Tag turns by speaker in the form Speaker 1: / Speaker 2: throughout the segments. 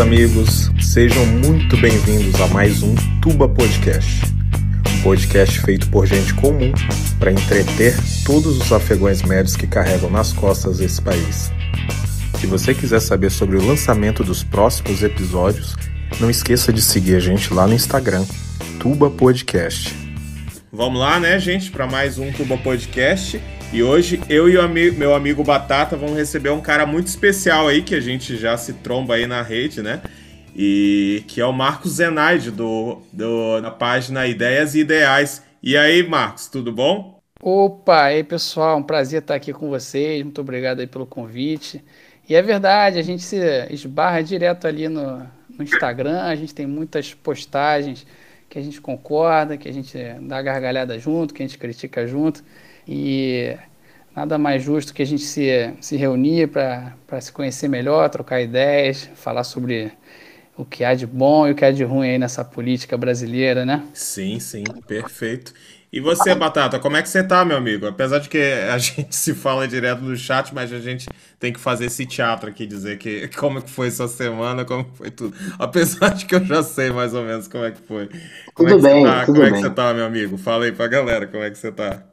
Speaker 1: Amigos, sejam muito bem-vindos a mais um Tuba Podcast. Um podcast feito por gente comum para entreter todos os afegões médios que carregam nas costas esse país. Se você quiser saber sobre o lançamento dos próximos episódios, não esqueça de seguir a gente lá no Instagram, Tuba Podcast.
Speaker 2: Vamos lá, né, gente, para mais um Tuba Podcast. E hoje eu e o amigo, meu amigo Batata vamos receber um cara muito especial aí, que a gente já se tromba aí na rede, né? E que é o Marcos Zenaide, do, do, da página Ideias e Ideais. E aí, Marcos, tudo bom?
Speaker 3: Opa, aí pessoal, um prazer estar aqui com vocês. Muito obrigado aí pelo convite. E é verdade, a gente se esbarra direto ali no, no Instagram, a gente tem muitas postagens que a gente concorda, que a gente dá gargalhada junto, que a gente critica junto. E nada mais justo que a gente se, se reunir para se conhecer melhor, trocar ideias, falar sobre o que há de bom e o que há de ruim aí nessa política brasileira, né?
Speaker 2: Sim, sim, perfeito. E você, Batata, como é que você tá, meu amigo? Apesar de que a gente se fala direto no chat, mas a gente tem que fazer esse teatro aqui, dizer que como que foi sua semana, como foi tudo. Apesar de que eu já sei mais ou menos como é que foi. Como
Speaker 4: tudo
Speaker 2: é
Speaker 4: bem,
Speaker 2: tá?
Speaker 4: tudo
Speaker 2: como é
Speaker 4: bem.
Speaker 2: que você tá, meu amigo? Fala aí pra galera como é que você tá.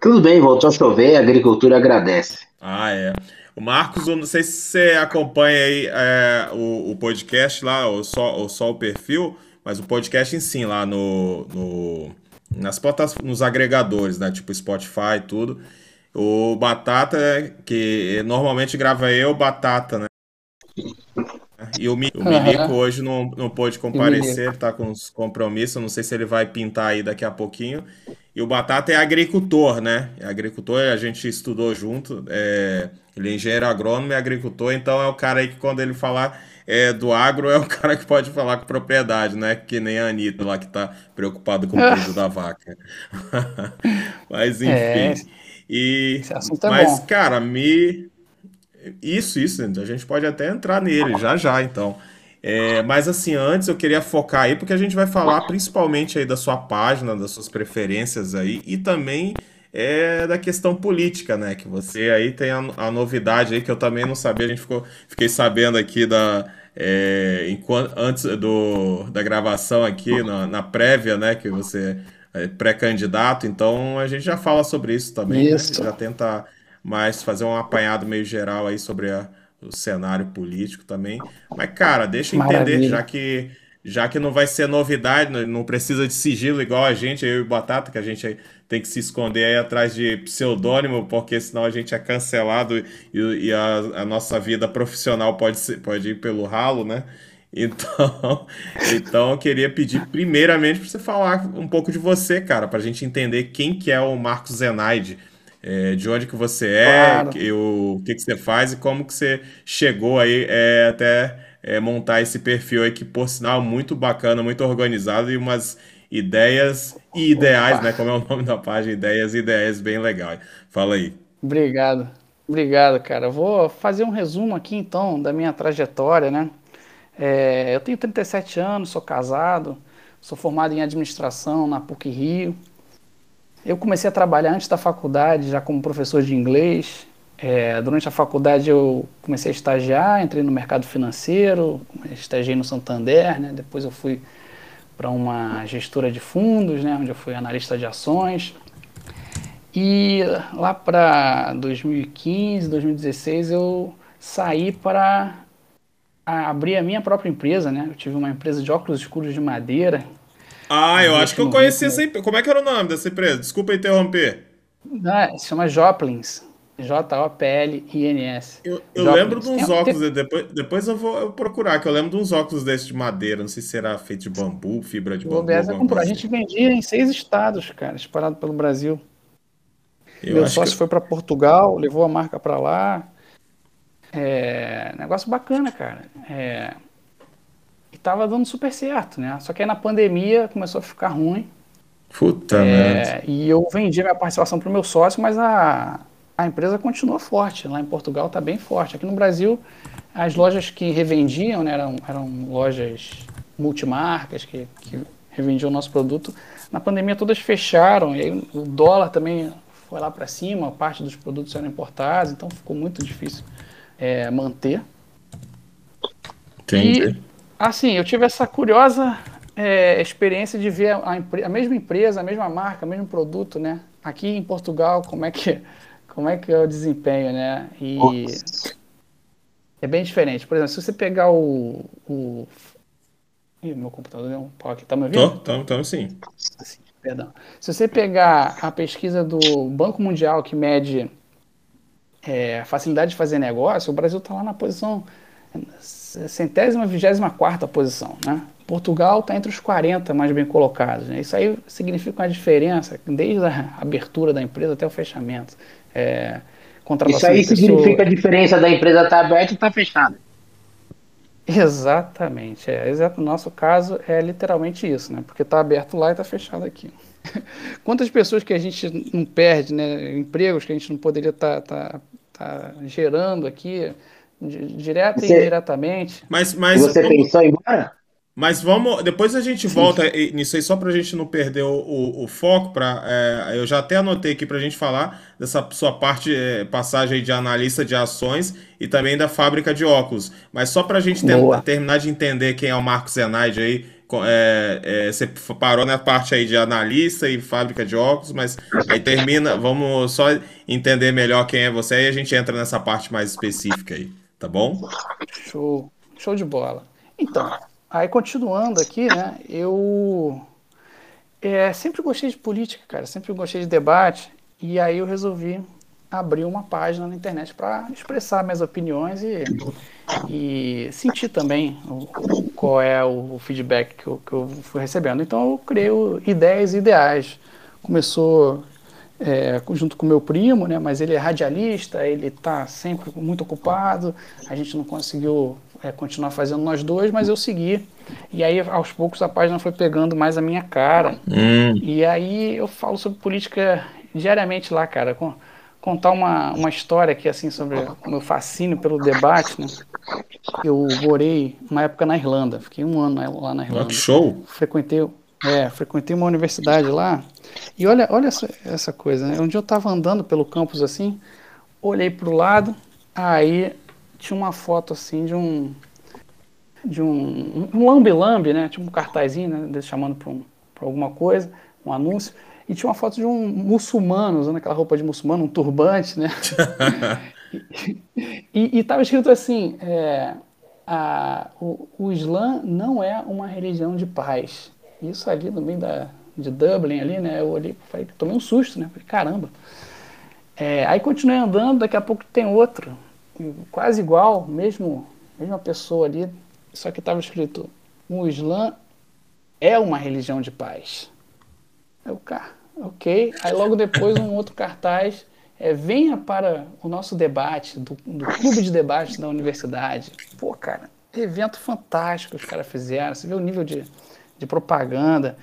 Speaker 4: Tudo bem, voltou a chover, a agricultura agradece.
Speaker 2: Ah, é. O Marcos, não sei se você acompanha aí é, o, o podcast lá, ou só, ou só o perfil, mas o podcast em si, lá no, no, nas portas, nos agregadores, né? Tipo Spotify e tudo. O Batata, que normalmente grava eu, Batata, né? E o, Mi- o Milico hoje não, não pôde comparecer, tá com uns compromissos, não sei se ele vai pintar aí daqui a pouquinho. E o Batata é agricultor, né? É agricultor, a gente estudou junto. é, ele é engenheiro agrônomo e agricultor, então é o cara aí que quando ele falar é, do agro, é o cara que pode falar com propriedade, né? Que nem a Anitta lá que tá preocupado com o peso da vaca. Mas enfim.
Speaker 3: É,
Speaker 2: E,
Speaker 3: esse assunto é
Speaker 2: mas,
Speaker 3: bom.
Speaker 2: cara, me. Isso, isso, a gente pode até entrar nele já já, então. É, mas assim, antes eu queria focar aí, porque a gente vai falar principalmente aí da sua página, das suas preferências aí, e também é, da questão política, né? Que você aí tem a, a novidade aí que eu também não sabia, a gente ficou, fiquei sabendo aqui da. é, enquanto, antes do, da gravação aqui, na, na prévia, né? Que você é pré-candidato, então a gente já fala sobre isso também, né?
Speaker 3: Isso.
Speaker 2: Já tenta mais fazer um apanhado meio geral aí sobre a- o cenário político também. Mas, cara, deixa eu entender,
Speaker 3: Maravilha.
Speaker 2: já que, já que não vai ser novidade, não- não precisa de sigilo igual a gente, eu e o Batata, que a gente tem que se esconder aí atrás de pseudônimo, porque senão a gente é cancelado e, e a, a nossa vida profissional pode, ser, pode ir pelo ralo, né? Então, então eu queria pedir primeiramente para você falar um pouco de você, cara, para a gente entender quem que é o Marcos Zenaide, é, de onde que você é,
Speaker 3: Claro.
Speaker 2: que- o, que que você faz e como que você chegou aí é, até é, montar esse perfil aí que, por sinal, muito bacana, muito organizado e umas ideias e ideais,
Speaker 3: Opa.
Speaker 2: né? Como é o nome da página, ideias e ideias bem legal. Fala aí.
Speaker 3: Obrigado. Obrigado, cara. Vou fazer um resumo aqui então da minha trajetória, né? É, eu tenho 37 anos, sou casado, sou formado em administração na PUC Rio. Eu comecei a trabalhar antes da faculdade, já como professor de inglês. É, durante a faculdade eu comecei a estagiar, entrei no mercado financeiro, estagiei no Santander, né? Depois eu fui para uma gestora de fundos, né? Onde eu fui analista de ações. E lá para 2015, 2016 eu saí para abrir a minha própria empresa, né? Eu tive uma empresa de óculos escuros de madeira.
Speaker 2: Ah, eu acho que eu conheci
Speaker 3: Rio.
Speaker 2: essa empresa. Como é que era o nome dessa empresa? Desculpa interromper.
Speaker 3: Ah, se chama Joplins. J-O-P-L-I-N-S.
Speaker 2: Eu, eu lembro de uns
Speaker 3: Tem-
Speaker 2: óculos, depois, depois eu vou eu procurar, que eu lembro de uns óculos desses de madeira, não sei se será feito de bambu, fibra de
Speaker 3: O
Speaker 2: bambu,
Speaker 3: comprou. A gente vendia em seis estados, cara, espalhado pelo Brasil.
Speaker 2: assim. Eu
Speaker 3: Meu sócio
Speaker 2: que...
Speaker 3: foi para Portugal, levou a marca para lá. É, negócio bacana, cara. É, e tava dando super certo, né? Só que aí na pandemia começou a ficar ruim.
Speaker 2: Puta merda.
Speaker 3: É, e eu vendi minha participação para o meu sócio, mas a, a empresa continua forte. Lá em Portugal está bem forte. Aqui no Brasil, as lojas que revendiam né, eram, eram lojas multimarcas que, que revendiam o nosso produto. Na pandemia, todas fecharam. E aí o dólar também foi lá para cima. Parte dos produtos eram importados, então ficou muito difícil é, manter. Entendi. E, assim, eu tive essa curiosa é, experiência de ver a, a, mesma empresa, a mesma marca, o mesmo produto, né? Aqui em Portugal, como é que, como é, que é o desempenho, né? E Nossa. é bem diferente. Por exemplo, se você pegar o, o Ih, meu computador deu um pau aqui. Tá me ouvindo?
Speaker 2: Tô, tô, tô sim.
Speaker 3: Assim, perdão. Se você pegar a pesquisa do Banco Mundial que mede é, facilidade de fazer negócio, o Brasil está lá na posição centésima, vigésima quarta posição, né? Portugal está entre os 40 mais bem colocados. Né? Isso aí significa uma diferença desde a abertura da empresa até o fechamento. É,
Speaker 4: Isso aí significa a diferença da empresa estar tá aberta e estar tá fechada.
Speaker 3: Exatamente. É, exato. No nosso caso é literalmente isso, né? Porque está aberto lá e está fechado aqui. Quantas pessoas que a gente não perde, né? Empregos que a gente não poderia estar tá, tá, tá gerando aqui, direto você, e indiretamente.
Speaker 2: Mas, mas
Speaker 4: você pensou em embora?
Speaker 2: Mas vamos. Depois a gente volta nisso aí, só para a gente não perder o, o, o foco. Pra, é, eu já até anotei aqui para a gente falar dessa sua parte, é, passagem de analista de ações e também da fábrica de óculos. Mas só para a gente ter, terminar de entender quem é o Marcos Zenaide aí. É, é, você parou na parte aí de analista e fábrica de óculos, mas aí termina. Vamos só entender melhor quem é você e a gente entra nessa parte mais específica aí, tá bom?
Speaker 3: Show, show de bola. Então, Aí, continuando aqui, né, eu é, sempre gostei de política, cara, sempre gostei de debate, e aí eu resolvi abrir uma página na internet para expressar minhas opiniões e, e sentir também o, qual é o, feedback que eu, que eu fui recebendo. Então, eu criei o Ideias Ideais. Começou é, junto com meu primo, né, mas ele é radialista, ele está sempre muito ocupado, a gente não conseguiu é, continuar fazendo nós dois, mas eu segui. E aí, aos poucos, a página foi pegando mais a minha cara. Hum. E aí eu falo sobre política diariamente lá, cara. Com, contar uma, uma história aqui, assim, sobre o meu fascínio pelo debate, né? Eu morei uma época na Irlanda, fiquei um ano lá na Irlanda.
Speaker 2: show!
Speaker 3: Frequentei, é, frequentei uma universidade lá. E olha, olha essa, essa coisa, né? Um dia eu estava andando pelo campus assim, olhei para o lado, aí tinha uma foto assim de um de um, um lambe-lambe, né? Tipo um cartazinho, né? chamando para um, alguma coisa, um anúncio. E tinha uma foto de um muçulmano usando aquela roupa de muçulmano, um turbante, né? e estava escrito assim: é, a, o, o Islã não é uma religião de paz. Isso ali no meio da, de Dublin, ali, né? Eu olhei, falei, tomei um susto, né? Falei, caramba. É, aí continuei andando, daqui a pouco tem outro quase igual, mesmo mesma pessoa ali, só que estava escrito: o Islã é uma religião de paz. Eu, cara, ok. Aí logo depois um outro cartaz é, venha para o nosso debate, do, do clube de debate da universidade. Pô, cara, evento fantástico que os caras fizeram. Você vê o nível de, de propaganda,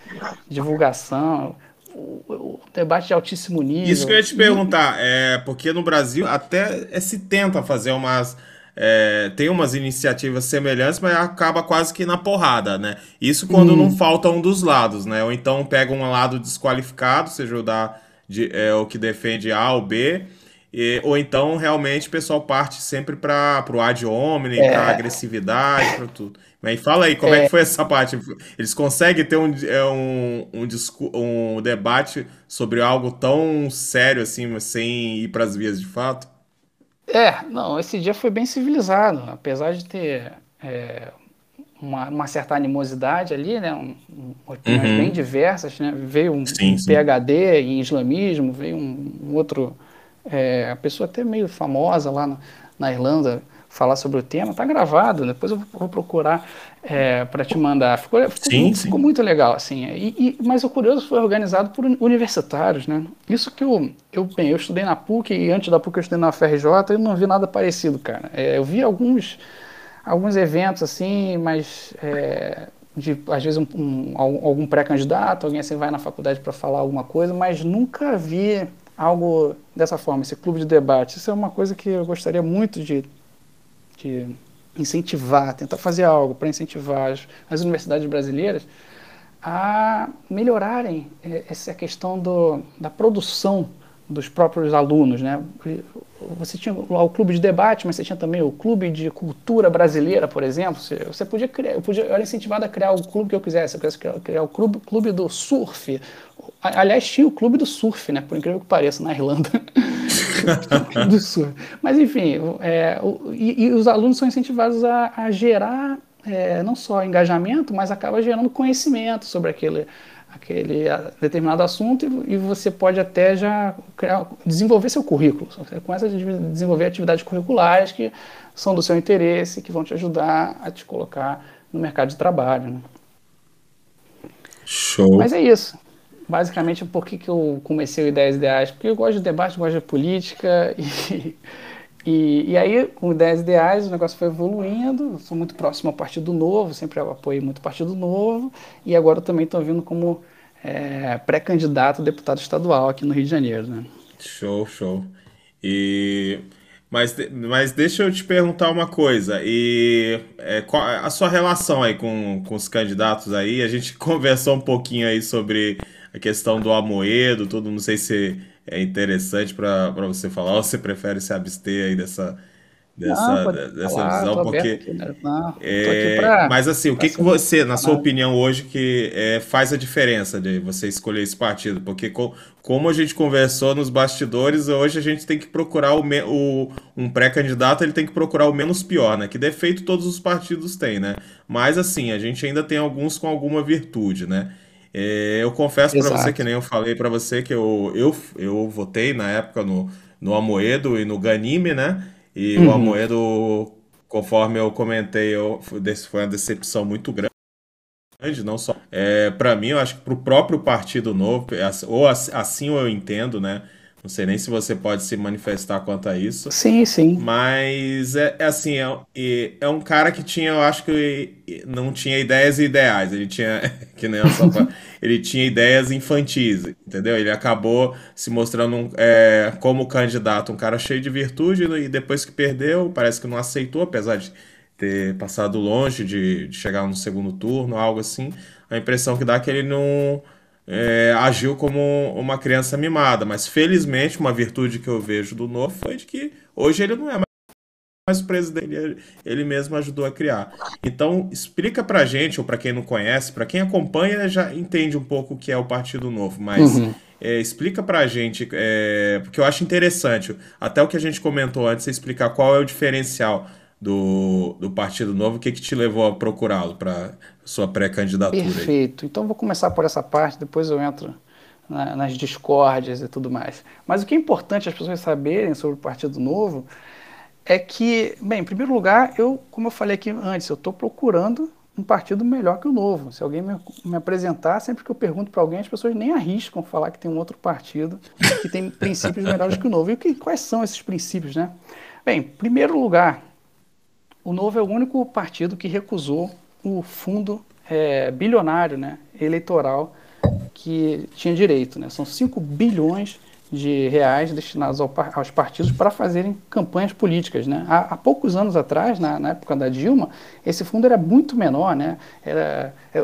Speaker 3: divulgação o, o, debate de altíssimo nível.
Speaker 2: Isso que eu ia te perguntar, é, porque no Brasil até é, se tenta fazer umas. É, tem umas iniciativas semelhantes, mas acaba quase que na porrada, né? Isso quando hum. não falta um dos lados, né? Ou então pega um lado desqualificado, seja o, da, de, é, o que defende A ou B, e, ou então realmente o pessoal parte sempre para o ad hominem, é. para agressividade, para tudo. Mas fala aí, como é. é. que foi essa parte? Eles conseguem ter um, é, um, um, um debate sobre algo tão sério assim, sem ir para as vias de fato?
Speaker 3: É, não, esse dia foi bem civilizado, apesar de ter é, uma, uma, certa animosidade ali, né, um, opiniões uhum. bem diversas, né, veio um, sim, sim. PhD em islamismo, veio um, um outro, é, a pessoa até meio famosa lá na, na Irlanda, falar sobre o tema, tá gravado, depois eu vou procurar é, para te mandar. Ficou, ficou, sim, muito, sim. ficou, muito, legal, assim. E, e, mas o Curioso foi organizado por universitários, né? Isso que eu, eu, bem, eu estudei na PUC e antes da PUC eu estudei na FRJ e não vi nada parecido, cara. É, eu vi alguns, alguns eventos, assim, mas... É, de às vezes um, um, algum pré-candidato, alguém assim vai na faculdade para falar alguma coisa, mas nunca vi algo dessa forma, esse clube de debate. Isso é uma coisa que eu gostaria muito de de incentivar, tentar fazer algo para incentivar as, as, universidades brasileiras a melhorarem é, essa questão do, da produção dos próprios alunos, né? Você tinha o clube de debate, mas você tinha também o clube de cultura brasileira, por exemplo. Você, você podia criar, eu, podia, eu era incentivado a criar o clube que eu quisesse. Eu quisesse criar, criar o clube, clube do surf. Aliás, tinha o clube do surf, né? Por incrível que pareça, na Irlanda. do surf. Mas, enfim, é, o, e, e, os alunos são incentivados a, a gerar é, não só engajamento, mas acaba gerando conhecimento sobre aquele, aquele determinado assunto e, e você pode até já criar, desenvolver seu currículo. Você começa a desenvolver atividades curriculares que são do seu interesse, que vão te ajudar a te colocar no mercado de trabalho. Né?
Speaker 2: Show.
Speaker 3: Mas é isso. Basicamente, por que, que eu comecei o Ideias Ideais? Porque eu gosto de debate, gosto de política e e, e aí, com ideias ideais, o negócio foi evoluindo. Sou muito próximo ao Partido Novo, sempre apoiei muito o Partido Novo. E agora também estou vindo como é, pré-candidato a deputado estadual aqui no Rio de Janeiro. Né?
Speaker 2: Show, show. E mas, mas deixa eu te perguntar uma coisa. E é, qual a sua relação aí com, com os candidatos aí? A gente conversou um pouquinho aí sobre a questão do Amoedo, tudo. Não sei se é interessante para você falar, ou você prefere se abster aí dessa, dessa, não, dessa falar, visão, porque. Aqui, né? não, é, pra, mas assim, o que, que você, na sua opinião, hoje, que é, faz a diferença de você escolher esse partido? Porque co, como a gente conversou nos bastidores, hoje a gente tem que procurar o, o um pré-candidato, ele tem que procurar o menos pior, né? Que defeito todos os partidos têm, né? Mas assim, a gente ainda tem alguns com alguma virtude, né? É, eu confesso para você que nem eu falei para você que eu, eu, eu votei na época no, no Amoedo e no Ganime, né? E uhum. o Amoedo, conforme eu comentei, eu, foi uma decepção muito grande. Não só é, para mim, eu acho que para o próprio Partido Novo, ou assim eu entendo, né? Não sei nem se você pode se manifestar quanto a isso.
Speaker 3: Sim, sim.
Speaker 2: Mas é, é assim, é, é, um cara que tinha, eu acho que não tinha ideias e ideais. Ele tinha, que nem só ele tinha ideias infantis, entendeu? Ele acabou se mostrando um, é, como candidato, um cara cheio de virtude, e depois que perdeu, parece que não aceitou, apesar de ter passado longe de, de chegar no segundo turno, algo assim. A impressão que dá é que ele não é, agiu como uma criança mimada. Mas felizmente, uma virtude que eu vejo do novo foi de que hoje ele não é mais o presidente, ele, ele mesmo ajudou a criar. Então, explica pra gente, ou para quem não conhece, para quem acompanha já entende um pouco o que é o Partido Novo, mas uhum. é, explica pra gente, é, porque eu acho interessante, até o que a gente comentou antes, você explicar qual é o diferencial do, do Partido Novo, o que, que te levou a procurá-lo para sua pré-candidatura?
Speaker 3: Perfeito. Aí. Então vou começar por essa parte, depois eu entro na, nas discórdias e tudo mais. Mas o que é importante as pessoas saberem sobre o Partido Novo é que, bem, em primeiro lugar, eu, como eu falei aqui antes, eu estou procurando um partido melhor que o Novo. Se alguém me, me apresentar, sempre que eu pergunto para alguém, as pessoas nem arriscam falar que tem um outro partido que tem princípios melhores que o Novo. E que, quais são esses princípios, né? Bem, em primeiro lugar, o Novo é o único partido que recusou o fundo é, bilionário né, eleitoral que tinha direito. Né? São 5 bilhões de reais destinados ao, aos partidos para fazerem campanhas políticas. Né? Há, há poucos anos atrás, na, na, época da Dilma, esse fundo era muito menor. Né? Era, é,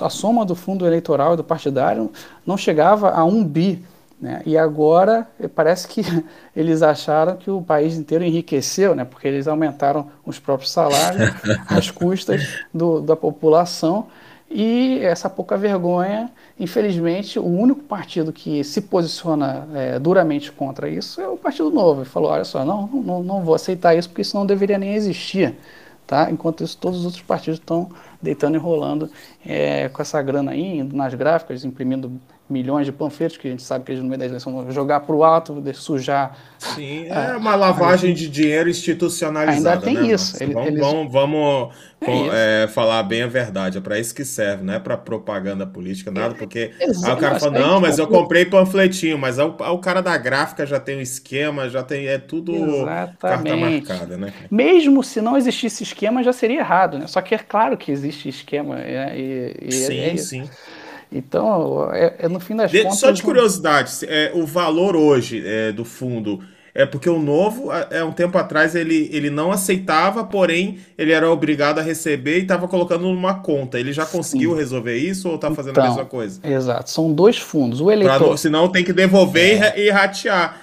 Speaker 3: a soma do fundo eleitoral e do partidário não chegava a um bi né? E agora parece que eles acharam que o país inteiro enriqueceu, né? porque eles aumentaram os próprios salários às custas do, da população. E essa pouca vergonha, infelizmente, o único partido que se posiciona é, duramente contra isso é o Partido Novo. Ele falou: olha só, não, não, não vou aceitar isso porque isso não deveria nem existir. Tá? Enquanto isso, todos os outros partidos estão deitando e rolando é, com essa grana aí, indo nas gráficas, imprimindo milhões de panfletos, que a gente sabe que eles no meio da eleição vão jogar para o alto, sujar.
Speaker 2: Sim, é a, uma lavagem a, de dinheiro institucionalizada.
Speaker 3: Ainda tem
Speaker 2: né,
Speaker 3: isso.
Speaker 2: Ele, vamos, eles... vamos, vamos é é, falar bem a verdade, é para isso que serve, não é para propaganda política, nada, porque aí o cara fala, não, mas eu comprei panfletinho, mas o, o cara da gráfica já tem um esquema, já tem, é tudo
Speaker 3: Exatamente. carta marcada, né? Mesmo se não existisse esquema, já seria errado, né? Só que é claro que existe esquema. Né? E, e
Speaker 2: sim, é sim.
Speaker 3: Então, é, é, no fim das
Speaker 2: de,
Speaker 3: contas.
Speaker 2: Só de curiosidade, é, o valor hoje é, do fundo. É porque o novo, é um tempo atrás, ele, ele não aceitava, porém, ele era obrigado a receber e estava colocando numa conta. Ele já conseguiu Sim. resolver isso ou está fazendo então, a mesma coisa?
Speaker 3: Exato, são dois fundos. O eleitor.
Speaker 2: Pra, senão tem que devolver é. e ratear.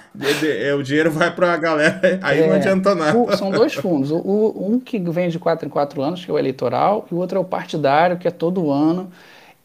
Speaker 2: o dinheiro vai para a galera, aí é, não adianta nada.
Speaker 3: O, são dois fundos. O, um que vem de quatro em quatro anos, que é o eleitoral, e o outro é o partidário, que é todo ano.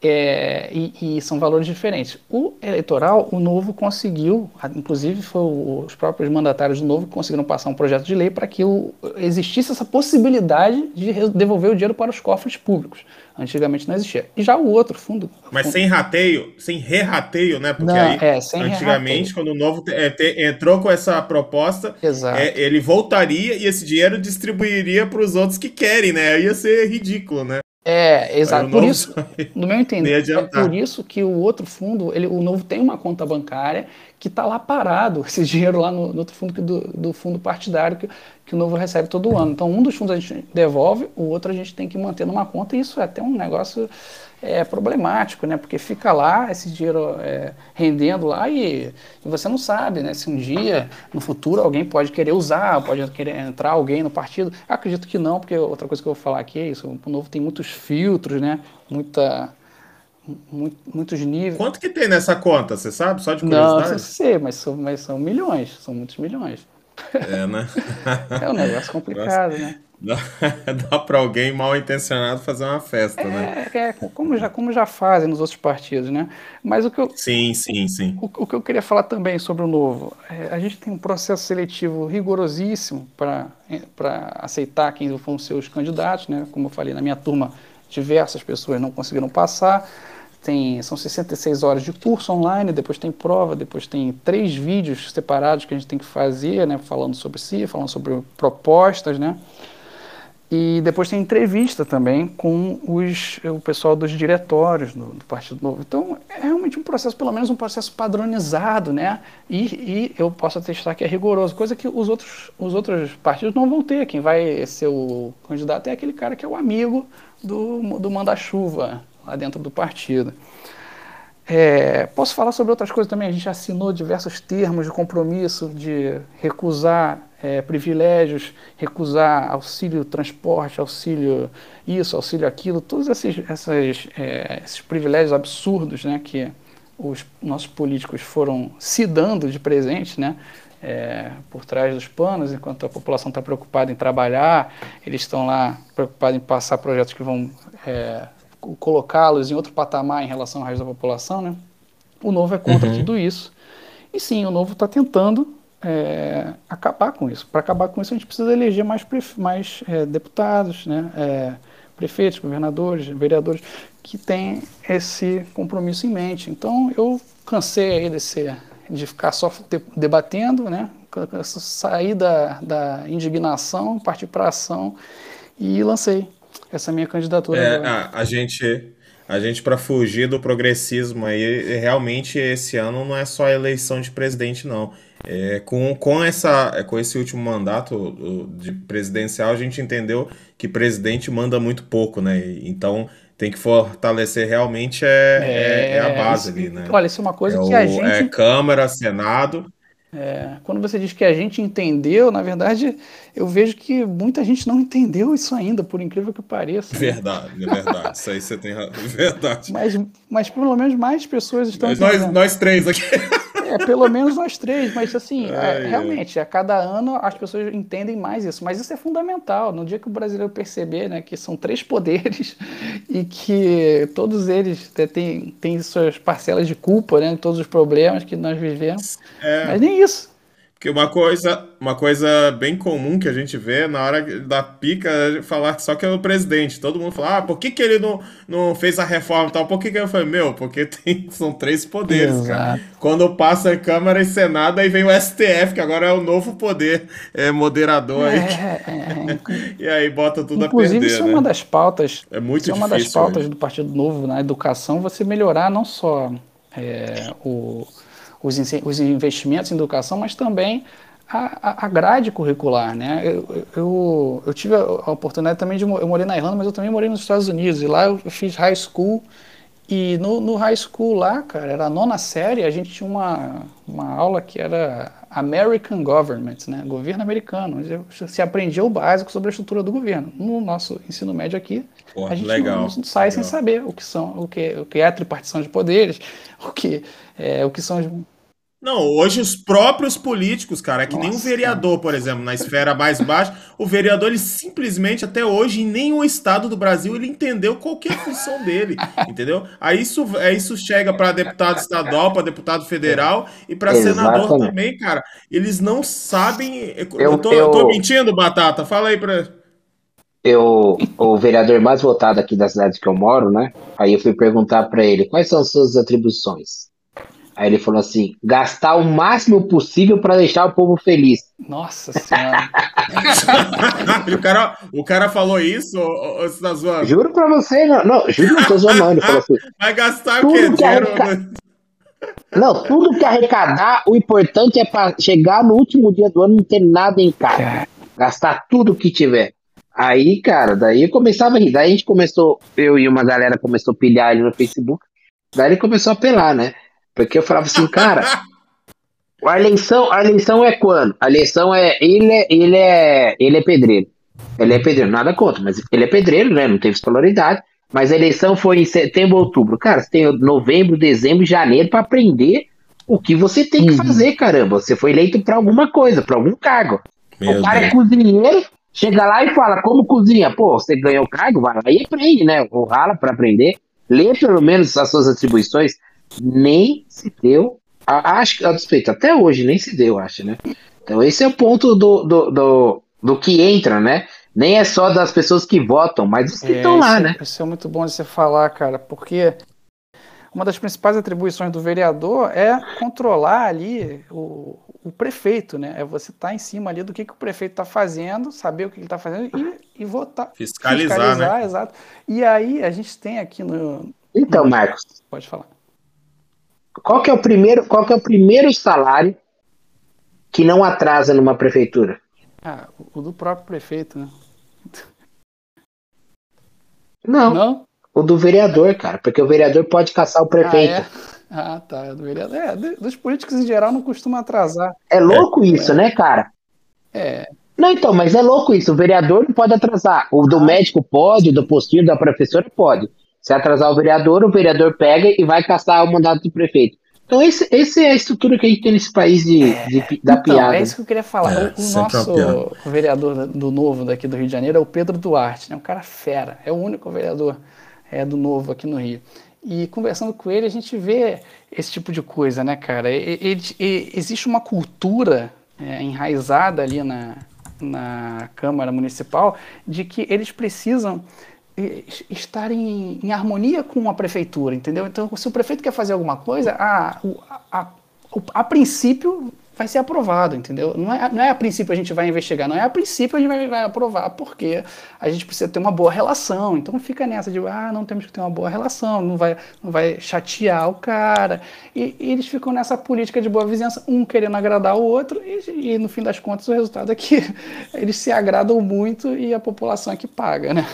Speaker 3: É, e, e, são valores diferentes. O eleitoral, o Novo conseguiu, inclusive foi os próprios mandatários do Novo que conseguiram passar um projeto de lei para que o, existisse essa possibilidade de devolver o dinheiro para os cofres públicos. Antigamente não existia. E já o outro fundo.
Speaker 2: Mas
Speaker 3: fundo...
Speaker 2: sem rateio, sem re-rateio, né? Porque não, aí, é, antigamente, quando o Novo é, te, entrou com essa proposta, é, ele voltaria e esse dinheiro distribuiria para os outros que querem, né? Ia ser ridículo, né?
Speaker 3: É, exato. Por isso, no meu entender, é por isso que o outro fundo, ele, o novo tem uma conta bancária que está lá parado, esse dinheiro lá no, no outro fundo do, do fundo partidário que, que o novo recebe todo ano. Então, um dos fundos a gente devolve, o outro a gente tem que manter numa conta, e isso é até um negócio é, problemático, né? Porque fica lá esse dinheiro é, rendendo lá e, e, você não sabe, né? Se um dia, no futuro, alguém pode querer usar, pode querer entrar alguém no partido. Eu acredito que não, porque outra coisa que eu vou falar aqui é isso. O novo tem muitos filtros, né? Muita muitos níveis.
Speaker 2: Quanto que tem nessa conta? Você sabe? Só de curiosidade?
Speaker 3: Não, não sei, mas são, mas são milhões, são muitos milhões.
Speaker 2: É, né?
Speaker 3: é um negócio complicado, Nossa. né?
Speaker 2: Dá, dá para alguém mal intencionado fazer uma festa, né?
Speaker 3: é, né? É, como já, como já fazem nos outros partidos, né? Mas o que eu.
Speaker 2: Sim, sim, sim.
Speaker 3: O, o que eu queria falar também sobre o novo, é, a gente tem um processo seletivo rigorosíssimo para aceitar quem vão ser os candidatos, né? Como eu falei, na minha turma, diversas pessoas não conseguiram passar tem, são 66 horas de curso online, depois tem prova, depois tem três vídeos separados que a gente tem que fazer, né, falando sobre si, falando sobre propostas, né, e depois tem entrevista também com os, o pessoal dos diretórios do, do, Partido Novo. Então, é realmente um processo, pelo menos um processo padronizado, né? E, e, eu posso atestar que é rigoroso, coisa que os outros, os outros partidos não vão ter. Quem vai ser o candidato é aquele cara que é o amigo do, do manda-chuva, lá dentro do partido. É, posso falar sobre outras coisas também. A gente assinou diversos termos de compromisso de recusar é, privilégios, recusar auxílio transporte, auxílio isso, auxílio aquilo, todos esses, é, esses privilégios absurdos né, que os nossos políticos foram se dando de presente, né, é, por trás dos panos, enquanto a população está preocupada em trabalhar, eles estão lá preocupados em passar projetos que vão é, colocá-los em outro patamar em relação ao resto da população, né? O Novo é contra uhum. tudo isso. E sim, o Novo está tentando é, acabar com isso. Para acabar com isso, a gente precisa eleger mais, mais é, deputados, né? É, prefeitos, governadores, vereadores, que têm esse compromisso em mente. Então, eu cansei aí desse, de ficar só debatendo, né? sair da, da indignação, partir para ação e lancei essa minha candidatura.
Speaker 2: É, a, a, gente, a gente para fugir do progressismo aí, realmente esse ano não é só a eleição de presidente, não. É, com, com, essa, com esse último mandato de presidencial, a gente entendeu que presidente manda muito pouco, né? Então tem que fortalecer realmente é, é, é a base
Speaker 3: isso,
Speaker 2: ali, né?
Speaker 3: Olha, isso é uma coisa
Speaker 2: é
Speaker 3: que a gente. É
Speaker 2: Câmara, Senado.
Speaker 3: É, quando você diz que a gente entendeu, na verdade, eu vejo que muita gente não entendeu isso ainda, por incrível que pareça.
Speaker 2: Verdade, é verdade. isso aí você tem razão. Verdade.
Speaker 3: Mas, mas pelo menos mais pessoas estão.
Speaker 2: Nós, nós três aqui.
Speaker 3: É, pelo menos nós três, mas assim, é, realmente, a cada ano as pessoas entendem mais isso. Mas isso é fundamental. No dia que o brasileiro perceber né, que são três poderes e que todos eles têm, têm suas parcelas de culpa, né, todos os problemas que nós vivemos. É. Mas nem isso.
Speaker 2: Porque uma coisa, uma coisa bem comum que a gente vê na hora da pica é falar só que é o presidente. Todo mundo fala, ah, por que, que ele não, não fez a reforma e tal? Por que, que ele foi? Meu, porque tem, são três poderes, Exato. cara. Quando passa Câmara e Senado, aí vem o STF, que agora é o novo poder é, moderador é, aí. É, e aí bota tudo
Speaker 3: Inclusive,
Speaker 2: a perder.
Speaker 3: Isso é
Speaker 2: né?
Speaker 3: uma das pautas.
Speaker 2: É muito
Speaker 3: isso
Speaker 2: difícil.
Speaker 3: é uma das pautas do Partido Novo na educação, você melhorar não só é, o os, os investimentos em educação, mas também a, a, grade curricular, né? Eu, eu, eu, tive a oportunidade também de eu morei na Irlanda, mas eu também morei nos Estados Unidos e lá eu fiz high school e no, no high school lá, cara, era a nona série, a gente tinha uma, uma aula que era American Government, né? Governo americano, onde se aprendia o básico sobre a estrutura do governo. No nosso ensino médio aqui,
Speaker 2: Porra,
Speaker 3: a gente
Speaker 2: legal,
Speaker 3: não, sai
Speaker 2: legal.
Speaker 3: sem saber o que são, o que, o que é a tripartição de poderes, o que, é, o que são
Speaker 2: Não, hoje os próprios políticos, cara, é que Nossa, nem um vereador, por exemplo, na esfera mais baixa, o vereador, ele simplesmente, até hoje, em nenhum estado do Brasil, ele entendeu qual é a função dele, entendeu? Aí isso, aí isso chega para deputado estadual, para deputado federal e para senador também, cara. Eles não sabem. Eu, eu, tô, eu tô mentindo, Batata? Fala aí pra.
Speaker 4: Eu, o vereador mais votado aqui da cidade que eu moro, né? Aí eu fui perguntar para ele quais são as suas atribuições. Aí ele falou assim: gastar o máximo possível para deixar o povo feliz.
Speaker 3: Nossa senhora.
Speaker 2: o, cara, o cara falou isso ou, ou você tá zoando?
Speaker 4: Juro pra você, não, não juro não tô zoando, ele falou assim.
Speaker 2: Vai gastar o quê? Que arreca...
Speaker 4: Não, tudo que arrecadar, o importante é para chegar no último dia do ano não ter nada em casa. Gastar tudo que tiver. Aí, cara, daí eu começava a rir. Daí a gente começou, eu e uma galera começou a pilhar ele no Facebook. Daí ele começou a apelar, né? Porque eu falava assim, cara, a eleição, a eleição é quando? A eleição é ele, é. ele é. Ele é pedreiro. Ele é pedreiro, nada contra, mas ele é pedreiro, né? Não teve escolaridade. Mas a eleição foi em setembro, outubro. Cara, você tem novembro, dezembro, janeiro para aprender o que você tem que uhum. fazer, caramba. Você foi eleito para alguma coisa, para algum cargo. Meu o cara é Deus. é cozinheiro, chega lá e fala, como cozinha? Pô, você ganhou o cargo, vai lá e aprende, né? Ou rala para aprender. Lê pelo menos as suas atribuições nem se deu. Acho que a despeito, até hoje nem se deu, acho, né? Então esse é o ponto do, do, do, do que entra, né? Nem é só das pessoas que votam, mas dos que é, estão lá,
Speaker 3: é,
Speaker 4: né?
Speaker 3: Isso é muito bom de você falar, cara, porque uma das principais atribuições do vereador é controlar ali o, o prefeito, né? É você estar tá em cima ali do que, que o prefeito está fazendo, saber o que ele está fazendo e, e votar.
Speaker 2: Fiscalizar, fiscalizar, né?
Speaker 3: Exato. E aí a gente tem aqui no.
Speaker 4: Então, no... Marcos.
Speaker 3: Pode falar.
Speaker 4: Qual que é o primeiro, qual que é o primeiro salário que não atrasa numa prefeitura?
Speaker 3: Ah, o do próprio prefeito, né?
Speaker 4: Não. Não? O do vereador, cara, porque o vereador pode caçar o prefeito.
Speaker 3: Ah, é? ah tá. É do vereador. É, dos políticos em geral não costuma atrasar.
Speaker 4: É louco é, isso, é. né, cara?
Speaker 3: É.
Speaker 4: Não, então, mas é louco isso. O vereador não pode atrasar. O do ah. médico pode, o do postinho da professora pode. Se atrasar o vereador, o vereador pega e vai caçar o mandato do prefeito. Então, esse, esse é a estrutura que a gente tem nesse país de, é, de da então, piada.
Speaker 3: É isso que eu queria falar. É, o, o nosso é vereador do Novo daqui do Rio de Janeiro é o Pedro Duarte, né? um cara fera. É o único vereador é, do Novo aqui no Rio. E conversando com ele, a gente vê esse tipo de coisa, né, cara? Ele, ele, existe uma cultura é, enraizada ali na, na Câmara Municipal de que eles precisam estar em, em, harmonia com a prefeitura, entendeu? Então, se o prefeito quer fazer alguma coisa, a, a, a, princípio vai ser aprovado, entendeu? Não é, não é a princípio a gente vai investigar, não é a princípio a gente vai, vai aprovar, porque a gente precisa ter uma boa relação. Então fica nessa de, ah, não temos que ter uma boa relação, não vai, não vai chatear o cara. E, e eles ficam nessa política de boa vizinhança, um querendo agradar o outro, e, e no fim das contas o resultado é que eles se agradam muito e a população é que paga, né?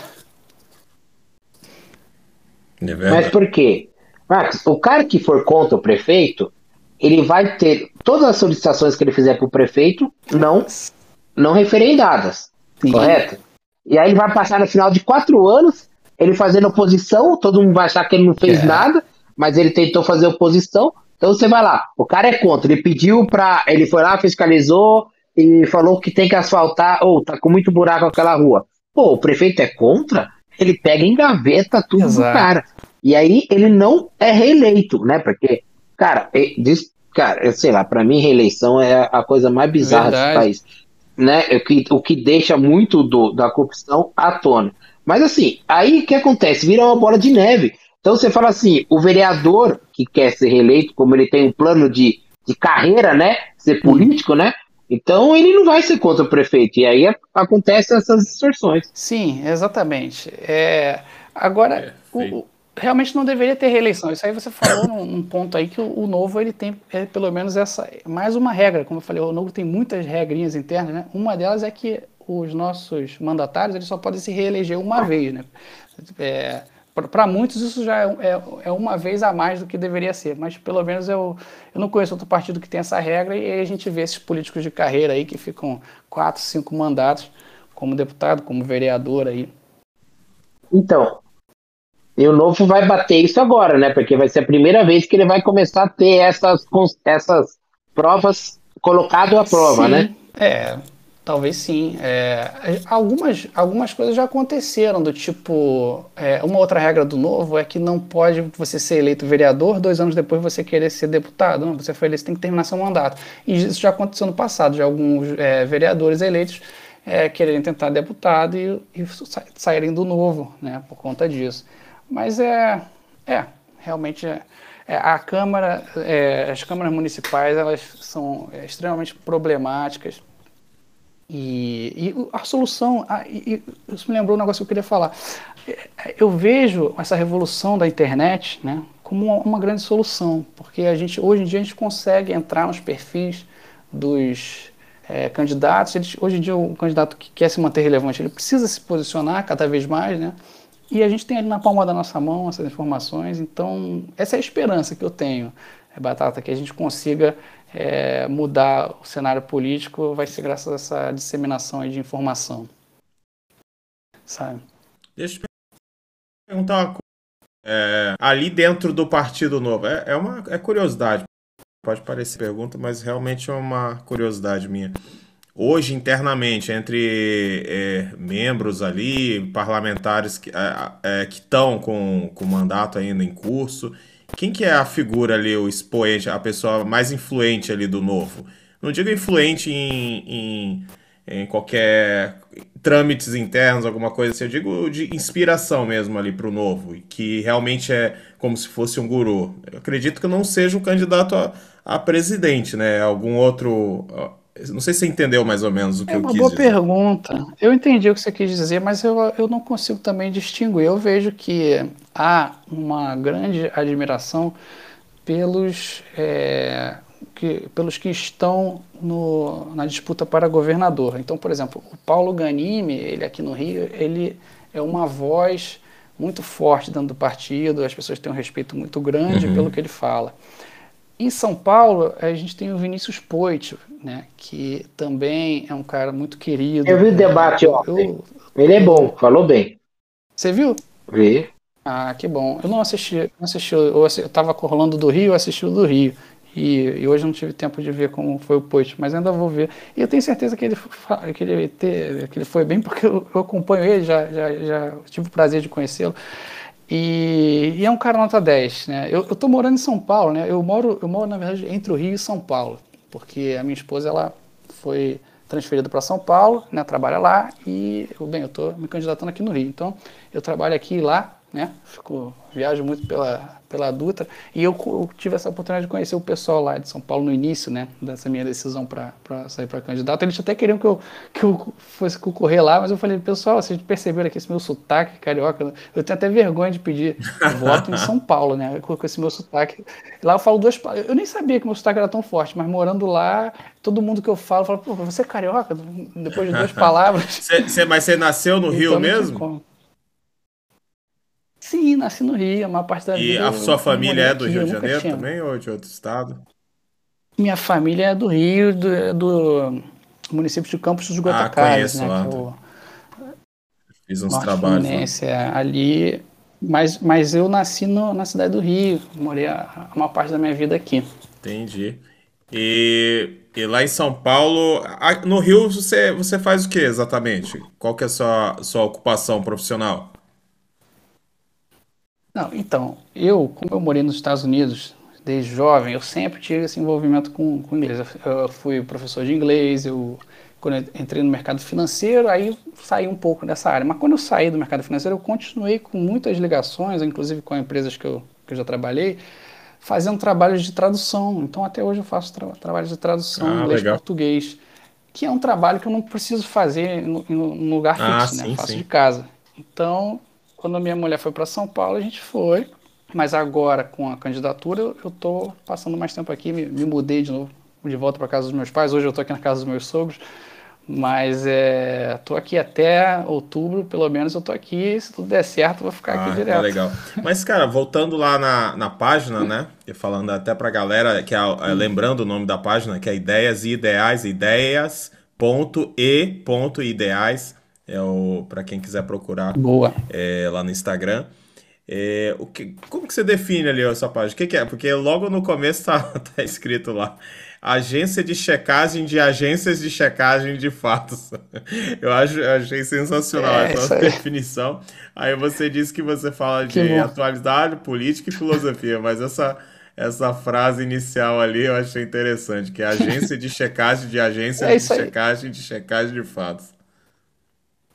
Speaker 4: É Mas por quê? Max, o cara que for contra o prefeito, ele vai ter todas as solicitações que ele fizer para o prefeito não, não referendadas, Sim. correto? E aí ele vai passar no final de quatro anos, ele fazendo oposição, todo mundo vai achar que ele não fez é. nada, mas ele tentou fazer oposição. Então você vai lá, o cara é contra, ele pediu para, ele foi lá, fiscalizou e falou que tem que asfaltar, ou oh, tá com muito buraco aquela rua. Pô, o prefeito é contra? Ele pega em gaveta tudo Exato. do cara. E aí ele não é reeleito, né? Porque, cara, diz, cara, eu sei lá, para mim reeleição é a coisa mais bizarra Verdade. desse país. Né? O que, o que deixa muito do, da corrupção à tona. Mas assim, aí o que acontece? Vira uma bola de neve. Então você fala assim, o vereador que quer ser reeleito, como ele tem um plano de, de carreira, né? Ser político, né? Então ele não vai ser contra o prefeito. E aí acontecem essas distorções.
Speaker 3: Sim, exatamente. É, agora, é, o, realmente não deveria ter reeleição. Isso aí você falou num, num ponto aí que o, o, novo ele tem é, pelo menos essa mais uma regra. Como eu falei, o novo tem muitas regrinhas internas, né? Uma delas é que os nossos mandatários eles só podem se reeleger uma vez, né? É, para muitos isso já é, é, é, uma vez a mais do que deveria ser, mas pelo menos eu, eu não conheço outro partido que tem essa regra e a gente vê esses políticos de carreira aí que ficam quatro, cinco mandatos como deputado, como vereador aí.
Speaker 4: Então, e o Novo vai bater isso agora, né? Porque vai ser a primeira vez que ele vai começar a ter essas, essas provas colocado à prova,
Speaker 3: sim,
Speaker 4: né?
Speaker 3: É, talvez sim. É, algumas, algumas coisas já aconteceram, do tipo, é, uma outra regra do novo é que não pode você ser eleito vereador, dois anos depois você querer ser deputado. Não, você foi eleito, você tem que terminar seu mandato. E isso já aconteceu no passado, já alguns é, vereadores eleitos é, quererem tentar deputado e, e saírem do novo, né, por conta disso. Mas é, é realmente é, é, a Câmara, é, as câmaras municipais, elas são é, extremamente problemáticas. E, e a solução, a, e, isso me lembrou um negócio que eu queria falar. É, eu vejo essa revolução da internet né, como uma, uma grande solução, porque a gente, hoje em dia a gente consegue entrar nos perfis dos é, candidatos. Eles, hoje em dia, o candidato que quer se manter relevante, ele precisa se posicionar cada vez mais, né? E a gente tem ali na palma da nossa mão essas informações. Então, essa é a esperança que eu tenho, é, Batata, que a gente consiga é, mudar o cenário político, vai ser graças a essa disseminação de informação. Sabe?
Speaker 2: Deixa eu perguntar uma coisa. É, ali dentro do Partido Novo, é, é uma é curiosidade, Pode parecer pergunta, mas realmente é uma curiosidade minha. Hoje, internamente, entre é, membros ali, parlamentares que é, estão com, com mandato ainda em curso, quem que é a figura ali, o expoente, a pessoa mais influente ali do novo? Não digo influente em, em, em qualquer trâmites internos, alguma coisa assim, eu digo de inspiração mesmo ali para o novo, que realmente é como se fosse um guru. Eu acredito que não seja um candidato a, a presidente, né? Algum outro. Não sei se você entendeu mais ou menos o que
Speaker 3: é
Speaker 2: eu quis
Speaker 3: dizer. É uma
Speaker 2: boa
Speaker 3: pergunta. Eu entendi o que você quis dizer, mas eu, eu não consigo também distinguir. Eu vejo que há uma grande admiração pelos, é, que, pelos que estão no, na disputa para governador. Então, por exemplo, o Paulo Ganimi, ele aqui no Rio, ele é uma voz muito forte dentro do partido, as pessoas têm um respeito muito grande uhum. pelo que ele fala. Em São Paulo, a gente tem o Vinícius Poit, né, que também é um cara muito querido.
Speaker 4: Eu vi o debate ó. Eu, Ele é bom, falou bem.
Speaker 3: Você viu?
Speaker 4: Vi.
Speaker 3: Ah, que bom. Eu não assisti, não assisti eu estava rolando do Rio, eu assisti o do Rio. E, e, hoje não tive tempo de ver como foi o Poit, mas ainda vou ver. E eu tenho certeza que ele, que ele, que ele foi bem, porque eu, eu acompanho ele, já, já, já tive o prazer de conhecê-lo. E, e, é um cara nota 10, né? Eu, tô morando em São Paulo, né? Eu moro, eu moro, na verdade, entre o Rio e São Paulo, porque a minha esposa, ela foi transferida para São Paulo, né? Trabalha lá e, bem, eu tô me candidatando aqui no Rio. Então, eu trabalho aqui e lá, né? Fico, viajo muito pela, pela Dutra. E eu, eu, tive essa oportunidade de conhecer o pessoal lá de São Paulo no início, né, dessa minha decisão para sair para candidato. Eles até queriam que eu, que eu fosse concorrer lá, mas eu falei, pessoal, vocês perceberam aqui esse meu sotaque carioca? Eu tenho até vergonha de pedir voto em São Paulo, né, com, esse meu sotaque. Lá eu falo duas Eu nem sabia que meu sotaque era tão forte, mas morando lá, todo mundo que eu falo, fala, pô, você é carioca? Depois de duas palavras.
Speaker 2: Cê, cê, mas você nasceu no Rio então, mesmo?
Speaker 3: Sim, nasci no Rio, a maior parte da
Speaker 2: e
Speaker 3: vida.
Speaker 2: E a sua família é do aqui, Rio de Janeiro tinha. também ou de outro estado?
Speaker 3: Minha família é do Rio, do, do município de Campos dos Goitacazes,
Speaker 2: ah,
Speaker 3: né?
Speaker 2: Lá. Eu, Fiz uns trabalhos.
Speaker 3: É, ali, mas, mas eu nasci no, na cidade do Rio, morei a, a maior parte da minha vida aqui.
Speaker 2: Entendi. E, e lá em São Paulo, no Rio você, você faz o que exatamente? Qual que é a sua, sua ocupação profissional?
Speaker 3: Não, então, eu, como eu morei nos Estados Unidos desde jovem, eu sempre tive esse envolvimento com, com inglês. Eu, eu fui professor de inglês, eu quando eu entrei no mercado financeiro, aí saí um pouco dessa área. Mas quando eu saí do mercado financeiro, eu continuei com muitas ligações, inclusive com empresas que eu, que eu já trabalhei, fazendo trabalhos de tradução. Então, até hoje eu faço tra trabalhos de tradução ah, inglês-português, que é um trabalho que eu não preciso fazer no, no lugar ah, fixo, ah, né? Sim, faço sim. de casa. Então, quando a minha mulher foi para São Paulo, a gente foi. Mas agora, com a candidatura, eu estou passando mais tempo aqui, me, me mudei de novo, de volta para casa dos meus pais. Hoje eu estou aqui na casa dos meus sogros. Mas estou é, aqui até outubro, pelo menos eu estou aqui. Se tudo der certo, vou ficar ah, aqui direto.
Speaker 2: legal. Mas, cara, voltando lá na, na página, né? E falando até para a galera, que é, é, lembrando o nome da página, que é Ideias e Ideais, ideias.e.ideais é o para quem quiser procurar
Speaker 3: Boa.
Speaker 2: É, lá no Instagram. É, o que, como que você define ali essa página? O que, que é? Porque logo no começo tá, tá escrito lá agência de checagem de agências de checagem de fatos. Eu acho, eu achei sensacional é, essa definição. Aí você disse que você fala que de bom. atualidade, política e filosofia, mas essa essa frase inicial ali eu achei interessante, que é agência de checagem de agência é de checagem de checagem de fatos.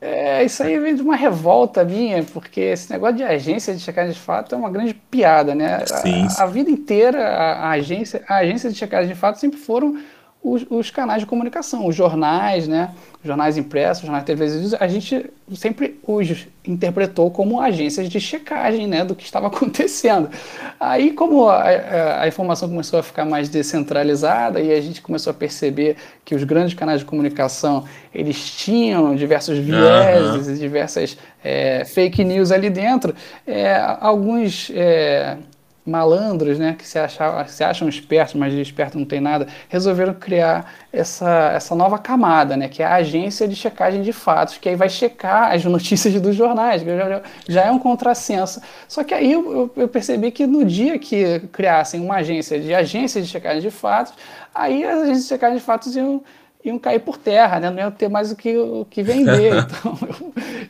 Speaker 3: É, isso aí vem de uma revolta minha, porque esse negócio de agência de checagem de fato é uma grande piada, né? Sim. A, a vida inteira a, a, agência, a agência de checagem de fato sempre foram os, os, canais de comunicação, os jornais, né? jornais impressos, jornais televisivos, a gente sempre os interpretou como agências de checagem né? do que estava acontecendo. Aí, como a, a, a, informação começou a ficar mais descentralizada e a gente começou a perceber que os grandes canais de comunicação eles tinham diversos vieses uhum. e diversas é, fake news ali dentro, é, alguns. É, malandros, né, que se, acham, se acham espertos, mas de esperto não tem nada, resolveram criar essa, essa nova camada, né, que é a agência de checagem de fatos, que aí vai checar as notícias dos jornais, já, já é um contrassenso. Só que aí eu, eu, percebi que no dia que criassem uma agência de agência de checagem de fatos, aí as agências de checagem de fatos iam iam cair por terra, né? não iam ter mais o que, o que vender. Então,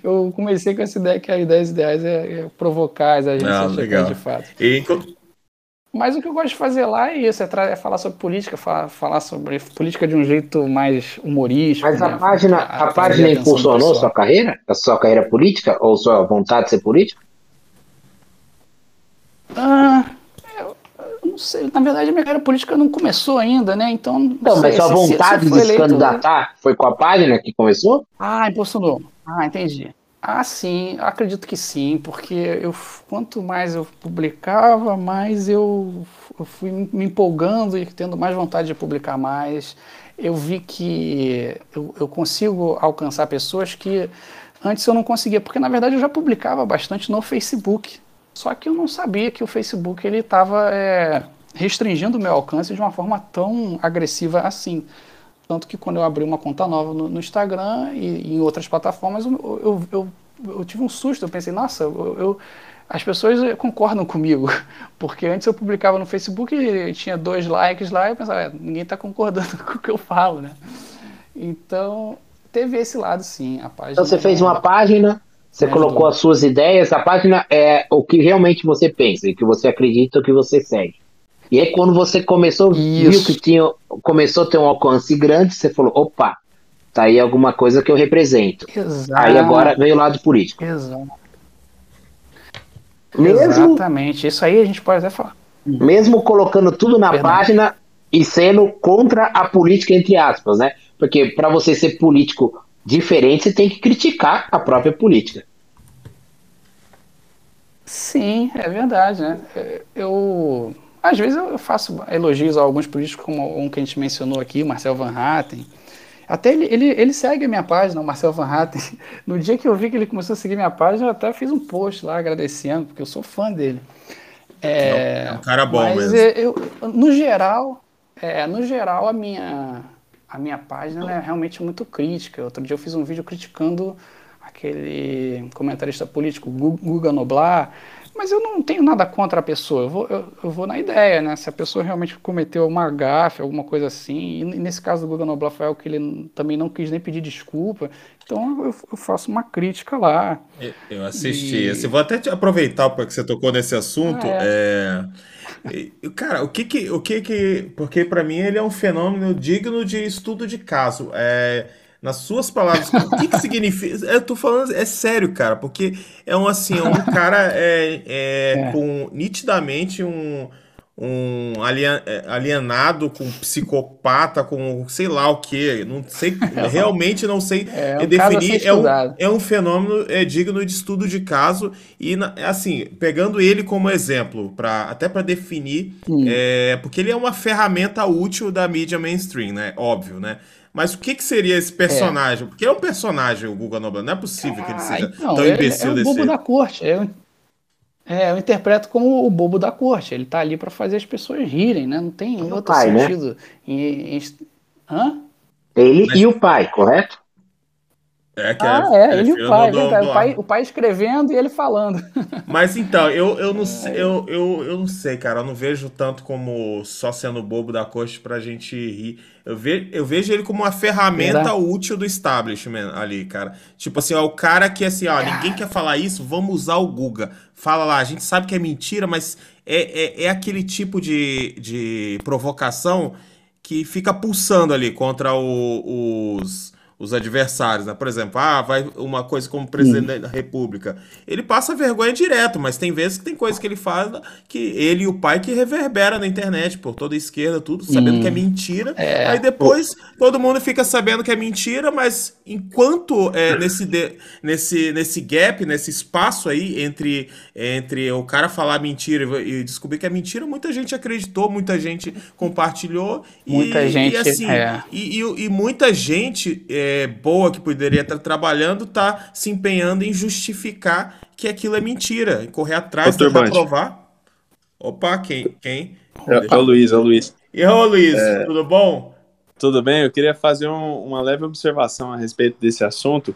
Speaker 3: eu, eu, comecei com essa ideia que a ideia ideais é, é provocar as agências ah, legal. de fato. E... Mas o que eu gosto de fazer lá é isso, é, é falar sobre política, falar, falar, sobre política de um jeito mais humorístico.
Speaker 4: Mas a né? página, a, a página impulsionou sua carreira? A sua carreira política? Ou sua vontade de ser político?
Speaker 3: Ah, não sei, na verdade a minha carreira política não começou ainda, né? Então. Não,
Speaker 4: mas sua vontade de se candidatar foi com a página que começou?
Speaker 3: Ah, impulsionou. Ah, entendi. Ah, sim, acredito que sim, porque eu, quanto mais eu publicava, mais eu, eu fui me empolgando e tendo mais vontade de publicar mais. Eu vi que eu, eu consigo alcançar pessoas que antes eu não conseguia, porque na verdade eu já publicava bastante no Facebook. Só que eu não sabia que o Facebook ele estava é, restringindo o meu alcance de uma forma tão agressiva assim. Tanto que quando eu abri uma conta nova no, no Instagram e, e, em outras plataformas, eu, eu, eu, eu, tive um susto. Eu pensei, nossa, eu, as pessoas concordam comigo. Porque antes eu publicava no Facebook e tinha dois likes lá e eu pensava, é, ninguém está concordando com o que eu falo, né? Então, teve esse lado sim. A página
Speaker 4: então você fez uma página você colocou as suas ideias, a página é o que realmente você pensa, e que você acredita, o que você segue. E aí quando você começou, Isso. viu que tinha, começou a ter um alcance grande, você falou, opa, tá aí alguma coisa que eu represento. Exato. Aí agora veio o lado político.
Speaker 3: Exato. Mesmo, Exatamente, isso aí a gente pode até falar.
Speaker 4: Mesmo colocando tudo na Perdão. página e sendo contra a política, entre aspas, né? Porque para você ser político diferente, você tem que criticar a própria política.
Speaker 3: Sim, é verdade, né? Eu às vezes eu faço elogios a alguns políticos, como um que a gente mencionou aqui, Marcel Van Hatten. Até ele, ele, ele segue a minha página, o Marcel Van Hatten. No dia que eu vi que ele começou a seguir minha página, eu até fiz um post lá agradecendo, porque eu sou fã dele.
Speaker 2: É, é um cara bom
Speaker 3: mas
Speaker 2: mesmo.
Speaker 3: Eu, no geral, é, no geral, a minha, a minha página é realmente muito crítica. Outro dia eu fiz um vídeo criticando aquele comentarista político Guga Noblar, mas eu não tenho nada contra a pessoa, eu vou, eu, eu vou na ideia, né? Se a pessoa realmente cometeu uma gafe, alguma coisa assim, e nesse caso do Guga Noblar que ele também não quis nem pedir desculpa, então eu, eu faço uma crítica lá.
Speaker 2: Eu assisti, e... vou até aproveitar porque você tocou nesse assunto, ah, é... é... Cara, o que que, o que que, porque para mim ele é um fenômeno digno de estudo de caso. É, nas suas palavras, o que que significa? Eu tô falando, é sério, cara, porque é um assim, um cara é, é, é. com nitidamente um um é, alienado com um psicopata, com sei lá o que, não sei, realmente não sei é, um definir. É um, é um fenômeno é, digno de estudo de caso e assim pegando ele como exemplo para até para definir, é, porque ele é uma ferramenta útil da mídia mainstream, né? Óbvio, né? Mas o que, que seria esse personagem? É. Porque é um personagem, o Guga Noblar. Não é possível ah, que ele seja então, tão imbecil
Speaker 3: é,
Speaker 2: é o
Speaker 3: bobo da corte. É é, eu interpreto como o bobo da corte. Ele tá ali para fazer as pessoas rirem, né? Não tem o outro pai, sentido. Né? Em, em...
Speaker 4: Hã? Ele Mas... e o pai, correto?
Speaker 3: É, que ah, é, é ele e o pai, do, do, o pai, o pai escrevendo e ele falando.
Speaker 2: Mas então, eu, eu, não, sei, eu, eu, eu não sei, cara, eu não vejo tanto como só sendo bobo da corte pra gente rir. Eu, ve, eu vejo ele como uma ferramenta útil do establishment ali, cara. Tipo assim, ó, o cara que assim, ó, ninguém quer falar isso, vamos usar o Guga. Fala lá, a gente sabe que é mentira, mas é, é, é aquele tipo de, de provocação que fica pulsando ali contra o, os os adversários, né? Por exemplo, ah, vai uma coisa como presidente da República. Ele passa vergonha direto, mas tem vezes que tem coisas que ele faz que ele e o pai que reverbera na internet, por toda a esquerda, tudo, sabendo hum. que é mentira. É. Aí depois todo mundo fica sabendo que é mentira, mas enquanto é, nesse, de, nesse, nesse gap, nesse espaço aí entre, entre o cara falar mentira e descobrir que é mentira, muita gente acreditou, muita gente compartilhou.
Speaker 3: Muita
Speaker 2: e,
Speaker 3: gente.
Speaker 2: E, assim,
Speaker 3: é.
Speaker 2: e, e, e muita gente. É, é, boa que poderia estar trabalhando está se empenhando em justificar que aquilo é mentira, correr atrás,
Speaker 5: para
Speaker 2: provar. Opa, quem? quem?
Speaker 5: É, é o Luiz, é o Luiz.
Speaker 2: E ô Luiz, é... tudo bom?
Speaker 5: Tudo bem, eu queria fazer um, uma leve observação a respeito desse assunto,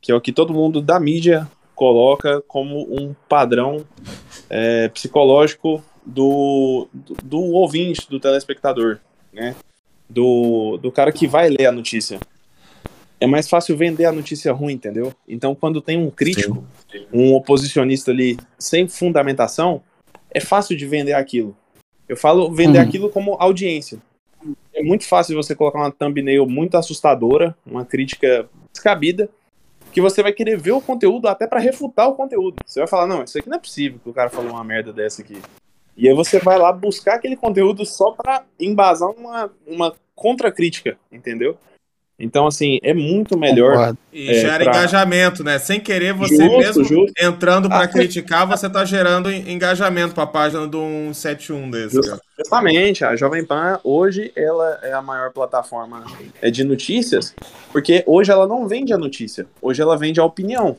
Speaker 5: que é o que todo mundo da mídia coloca como um padrão é, psicológico do, do, do, ouvinte, do telespectador, né? Do, do cara que vai ler a notícia é mais fácil vender a notícia ruim, entendeu? Então, quando tem um crítico, Sim. um oposicionista ali sem fundamentação, é fácil de vender aquilo. Eu falo vender uhum. aquilo como audiência. É muito fácil você colocar uma thumbnail muito assustadora, uma crítica descabida, que você vai querer ver o conteúdo até para refutar o conteúdo. Você vai falar, não, isso aqui não é possível que o cara falou uma merda dessa aqui. E aí você vai lá buscar aquele conteúdo só para embasar uma, uma contra-crítica, entendeu? Então, assim, é muito melhor.
Speaker 2: E é, gera pra... engajamento, né? Sem querer, você justo, mesmo justo. entrando para ah, criticar, você está gerando engajamento para a página do 171 desse.
Speaker 5: Justamente, a Jovem Pan hoje ela é a maior plataforma é, de notícias, porque hoje ela não vende a notícia, hoje ela vende a opinião.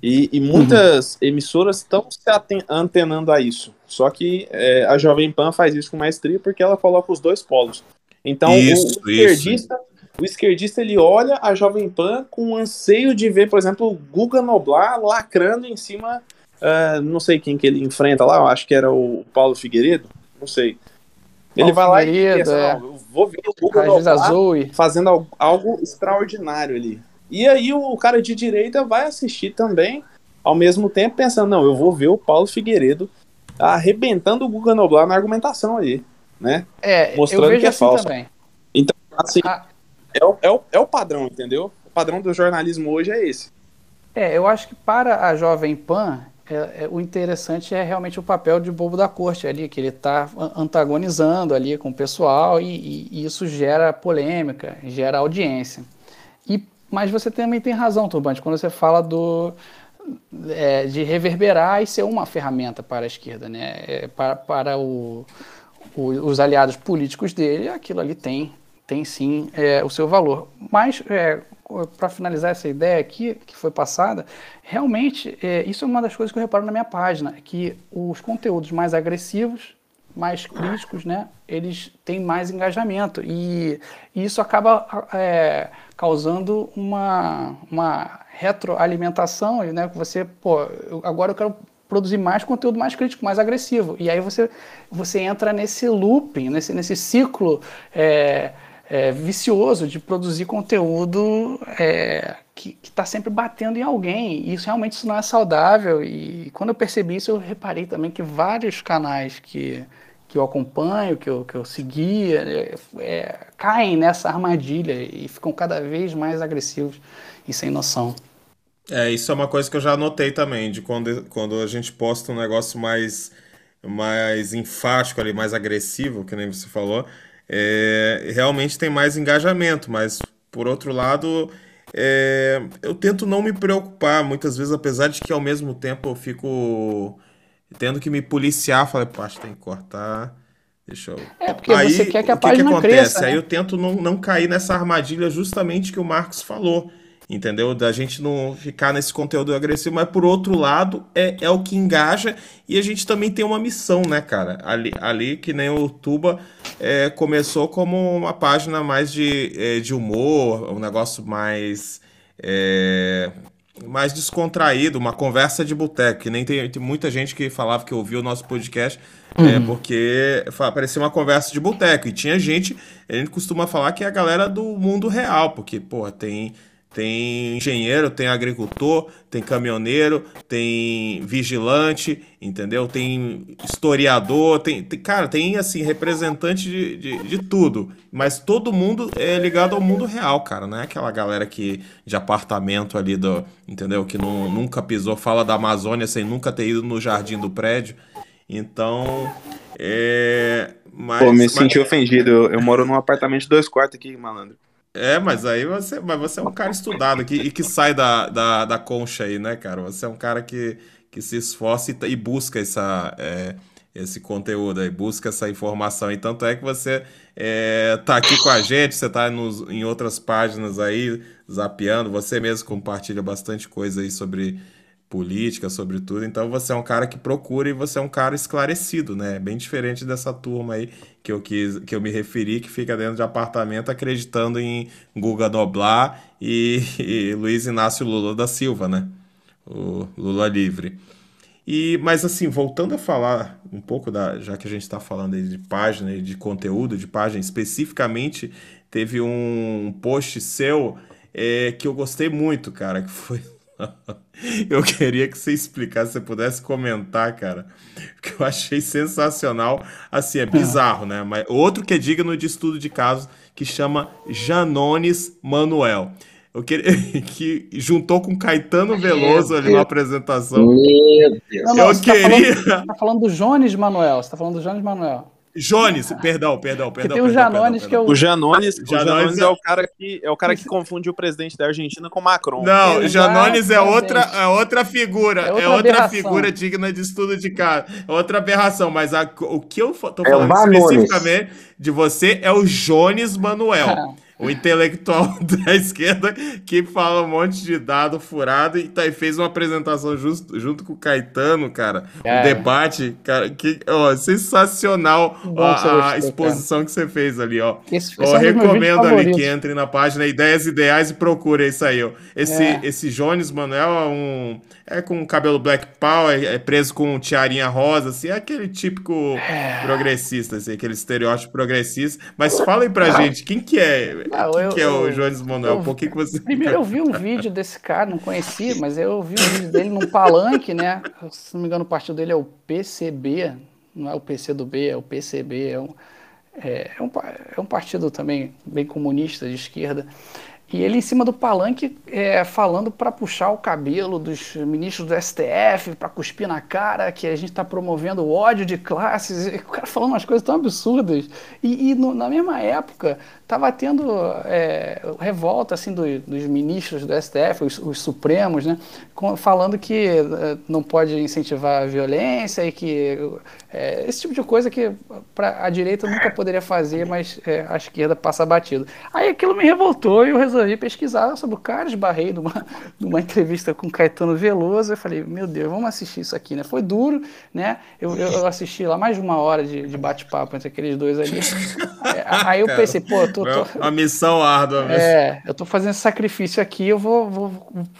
Speaker 5: E, e muitas uhum. emissoras estão se antenando a isso. Só que é, a Jovem Pan faz isso com maestria porque ela coloca os dois polos. Então, isso, o esquerdista isso o esquerdista ele olha a Jovem Pan com anseio de ver, por exemplo, o Guga Noblar lacrando em cima, uh, não sei quem que ele enfrenta lá, eu acho que era o Paulo Figueiredo, não sei. Ele Paulo vai lá e pensa, é. eu vou ver o Guga Noblar fazendo algo, algo extraordinário ali. E aí o cara de direita vai assistir também, ao mesmo tempo pensando, não, eu vou ver o Paulo Figueiredo arrebentando o Guga Noblar na argumentação aí, né?
Speaker 3: É, Mostrando eu vejo que é assim falso. também.
Speaker 5: Então, assim, ah, é o, é, o, é o padrão, entendeu? O padrão do jornalismo hoje é esse.
Speaker 3: É, eu acho que para a Jovem Pan, é, é, o interessante é realmente o papel de bobo da corte ali, que ele está antagonizando ali com o pessoal e, e, e, isso gera polêmica, gera audiência. E, mas você também tem razão, Turbante, quando você fala do, é, de reverberar e ser uma ferramenta para a esquerda, né? É, para, para o, o, os aliados políticos dele, aquilo ali tem tem sim é, o seu valor. Mas, é, para finalizar essa ideia aqui, que foi passada, realmente, é, isso é uma das coisas que eu reparo na minha página, que os conteúdos mais agressivos, mais críticos, né, eles têm mais engajamento. E, e isso acaba é, causando uma, uma retroalimentação, né, que você, pô, eu, agora eu quero produzir mais conteúdo mais crítico, mais agressivo. E aí você, você entra nesse looping, nesse, nesse ciclo é, é, vicioso de produzir conteúdo é, que está sempre batendo em alguém. E isso realmente isso não é saudável. E quando eu percebi isso, eu reparei também que vários canais que, que eu acompanho, que eu, que eu seguia, é, é caem nessa armadilha e ficam cada vez mais agressivos e sem noção.
Speaker 2: É, isso é uma coisa que eu já notei também, de quando, quando a gente posta um negócio mais, mais enfático ali, mais agressivo, que nem você falou, é, realmente tem mais engajamento, mas por outro lado, é, eu tento não me preocupar muitas vezes, apesar de que ao mesmo tempo eu fico tendo que me policiar, falei, poxa, tem que cortar. Deixa eu.
Speaker 3: É, porque aí, você quer que a página que, que acontece? Cresça,
Speaker 2: né? Aí eu tento não, não cair nessa armadilha justamente que o Marcos falou entendeu? Da gente não ficar nesse conteúdo agressivo, mas por outro lado é, é o que engaja e a gente também tem uma missão, né, cara? Ali, ali que nem o Tuba é, começou como uma página mais de, é, de humor, um negócio mais é, mais descontraído, uma conversa de boteco, que nem tem, tem, muita gente que falava que ouviu o nosso podcast, é, uhum. é, porque parecia uma conversa de boteco, e tinha gente, a gente costuma falar que é a galera do mundo real, porque, pô, tem tem engenheiro, tem agricultor, tem caminhoneiro, tem vigilante, entendeu? Tem historiador, tem, tem cara, tem assim, representante de, de, de, tudo. Mas todo mundo é ligado ao mundo real, cara. Não é aquela galera que de apartamento ali do. Entendeu? Que não, nunca pisou, fala da Amazônia sem nunca ter ido no jardim do prédio. Então. É. Mas,
Speaker 5: Pô, me
Speaker 2: mas...
Speaker 5: senti ofendido. Eu, eu moro num apartamento de dois quartos aqui, malandro.
Speaker 2: É, mas aí você, mas você é um cara estudado aqui e que sai da, da, da concha aí, né, cara? Você é um cara que, que se esforça e, e busca essa, é, esse conteúdo aí, busca essa informação. E tanto é que você é, tá aqui com a gente, você tá nos, em outras páginas aí, zapeando, você mesmo compartilha bastante coisa aí sobre política, sobre tudo. Então você é um cara que procura e você é um cara esclarecido, né? Bem diferente dessa turma aí que eu quis, que eu me referi, que fica dentro de apartamento acreditando em Guga Noblar e, e Luiz Inácio Lula da Silva, né? O Lula livre. E, mas assim, voltando a falar um pouco da, já que a gente está falando de página, de conteúdo, de página especificamente, teve um post seu é, que eu gostei muito, cara, que foi Eu queria que você explicasse, se você pudesse comentar, cara, porque eu achei sensacional. Assim, é bizarro, né? Mas outro que é digno de estudo de casos que chama Janones Manuel. Eu queria, que juntou com Caetano Veloso ali na apresentação.
Speaker 3: Meu Deus. Não, não, eu você queria. Tá falando, você tá falando do Jones Manuel. Você tá falando do Jones Manuel.
Speaker 2: Jones, perdão, perdão, perdão.
Speaker 3: tem o Janones que é o.
Speaker 5: O Janones, o Janones é o cara que é o cara que confunde o presidente da Argentina com Macron.
Speaker 2: Não, o Janones é outra, é outra figura, é outra, é outra figura digna de estudo de cara, é outra aberração. Mas a, o que eu tô é falando é especificamente de você é o Jones Manuel. O intelectual da esquerda que fala um monte de dado furado e, tá, e fez uma apresentação just, junto com o Caetano, cara. É. Um debate, cara, que ó, sensacional a, a, exposição cara. que você fez ali, ó. Esse, eu é recomendo ali que entre na página Ideias Ideais e procure isso aí, ó. Esse, é. esse Jones Manuel é um é com cabelo black power, é preso com tiarinha rosa, assim, é aquele típico é. progressista, assim, aquele estereótipo progressista. Mas fala aí pra gente, quem que é? Não, quem eu, que é o Jones Manuel? Por que, que você.
Speaker 3: Primeiro eu vi um vídeo desse cara, não conhecia, mas eu vi um vídeo dele num palanque, né? Se não me engano, o partido dele é o PCB, não é o PC do B, é o PCB, é um, é, é um, é um partido também bem comunista de esquerda. E ele em cima do palanque é, falando para puxar o cabelo dos ministros do STF, para cuspir na cara, que a gente está promovendo o ódio de classes. E o cara falando umas coisas tão absurdas. E, e no, na mesma época, estava tendo é, revolta assim do, dos ministros do STF, os, os supremos, né, com, falando que é, não pode incentivar a violência e que é, esse tipo de coisa que pra, a direita nunca poderia fazer, mas é, a esquerda passa batido. Aí aquilo me revoltou e eu resolvi pesquisar sobre o cara, esbarrei numa, numa entrevista com Caetano Veloso, eu falei, meu Deus, vamos assistir isso aqui, né? Foi duro, né? Eu, eu assisti lá mais de uma hora de, de bate-papo entre aqueles dois ali. Aí eu pensei, pô, tô, tô...
Speaker 2: A missão árdua.
Speaker 3: É, eu tô fazendo sacrifício aqui, eu vou, vou,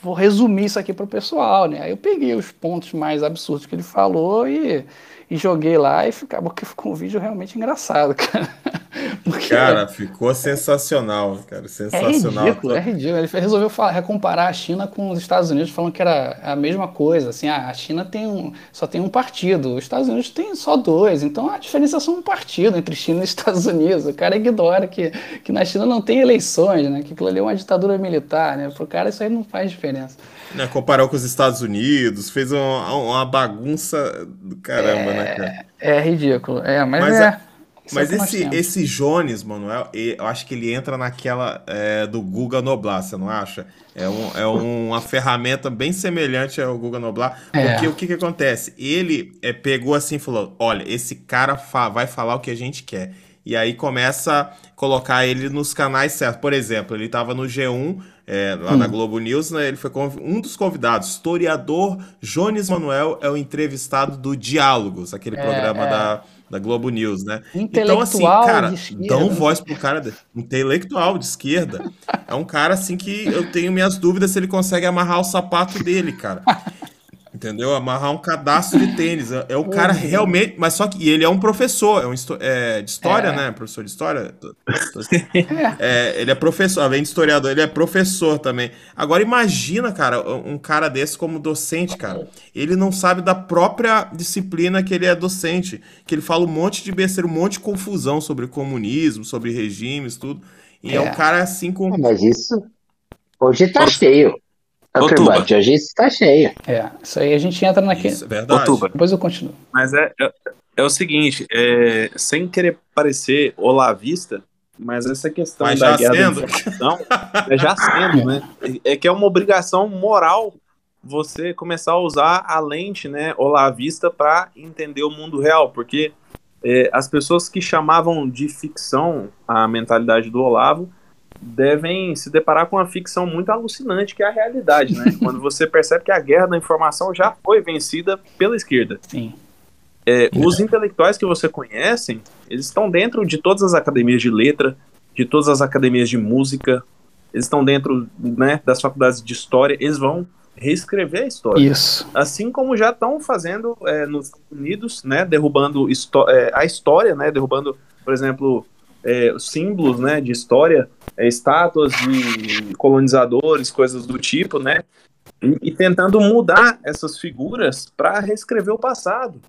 Speaker 3: vou resumir isso aqui pro pessoal, né? Aí eu peguei os pontos mais absurdos que ele falou e, e joguei lá e acabou que ficou um vídeo realmente engraçado, cara.
Speaker 2: Porque, cara, ficou sensacional, cara, sensacional.
Speaker 3: É ridículo, é ridículo. Ele resolveu falar, recomparar a China com os Estados Unidos, falando que era a mesma coisa. Assim, ah, a China tem um, só tem um partido, os Estados Unidos tem só dois. Então a diferença é só um partido entre China e Estados Unidos. O cara ignora que, que na China não tem eleições, né? Que aquilo ali é uma ditadura militar, né? Pro cara isso aí não faz diferença.
Speaker 2: Né, comparou com os Estados Unidos, fez uma, uma bagunça do caramba,
Speaker 3: é,
Speaker 2: né, cara?
Speaker 3: É ridículo. É, mas, mas é. A
Speaker 2: isso Mas é esse, esse Jones, Manuel, eu acho que ele entra naquela é, do Google Noblar, você não acha? É, um, é uma ferramenta bem semelhante ao Google Noblar. É. Porque o que, que acontece? Ele é, pegou assim e falou: olha, esse cara fa vai falar o que a gente quer. E aí começa a colocar ele nos canais certos. Por exemplo, ele estava no G1, é, lá hum. na Globo News, né? Ele foi um dos convidados. Historiador Jones Manuel é o entrevistado do Diálogos, aquele é, programa da da Globo News, né? Então, assim, cara, dão voz pro cara de, intelectual de esquerda. É um cara, assim, que eu tenho minhas dúvidas se ele consegue amarrar o sapato dele, cara. Entendeu? Amarrar um cadastro de tênis. É, é o cara realmente. Mas só que. E ele é um professor, é um é, de história, é. né? Professor de história. É, ele é professor, além de historiador, ele é professor também. Agora imagina, cara, um cara desse como docente, cara. Ele não sabe da própria disciplina que ele é docente. Que ele fala um monte de besteira, um monte de confusão sobre comunismo, sobre regimes, tudo. E é, um cara assim com.
Speaker 4: Mas isso. Hoje tá cheio. Outuba. hoje está cheio.
Speaker 3: É, isso aí a gente entra naquele. Isso,
Speaker 2: verdade. Outuba.
Speaker 3: Depois eu continuo.
Speaker 5: Mas é, é, é o seguinte, é, sem querer parecer olavista, mas essa questão
Speaker 2: mas
Speaker 5: da
Speaker 2: guerra sendo.
Speaker 5: da informação é já sendo, né? É que é uma obrigação moral você começar a usar a lente, né, olavista para entender o mundo real, porque é, as pessoas que chamavam de ficção a mentalidade do Olavo devem se deparar com uma ficção muito alucinante que é a realidade, né? Quando você percebe que a guerra da informação já foi vencida pela esquerda.
Speaker 3: Sim.
Speaker 5: É, os intelectuais que você conhece, eles estão dentro de todas as academias de letra, de todas as academias de música, eles estão dentro né, das faculdades de história, eles vão reescrever a história.
Speaker 3: Isso.
Speaker 5: Assim como já estão fazendo é, nos Estados Unidos, né, derrubando é, a história, né, derrubando, por exemplo, é, símbolos né, de história, é, estátuas de colonizadores, coisas do tipo, né? E, e tentando mudar essas figuras para reescrever o passado.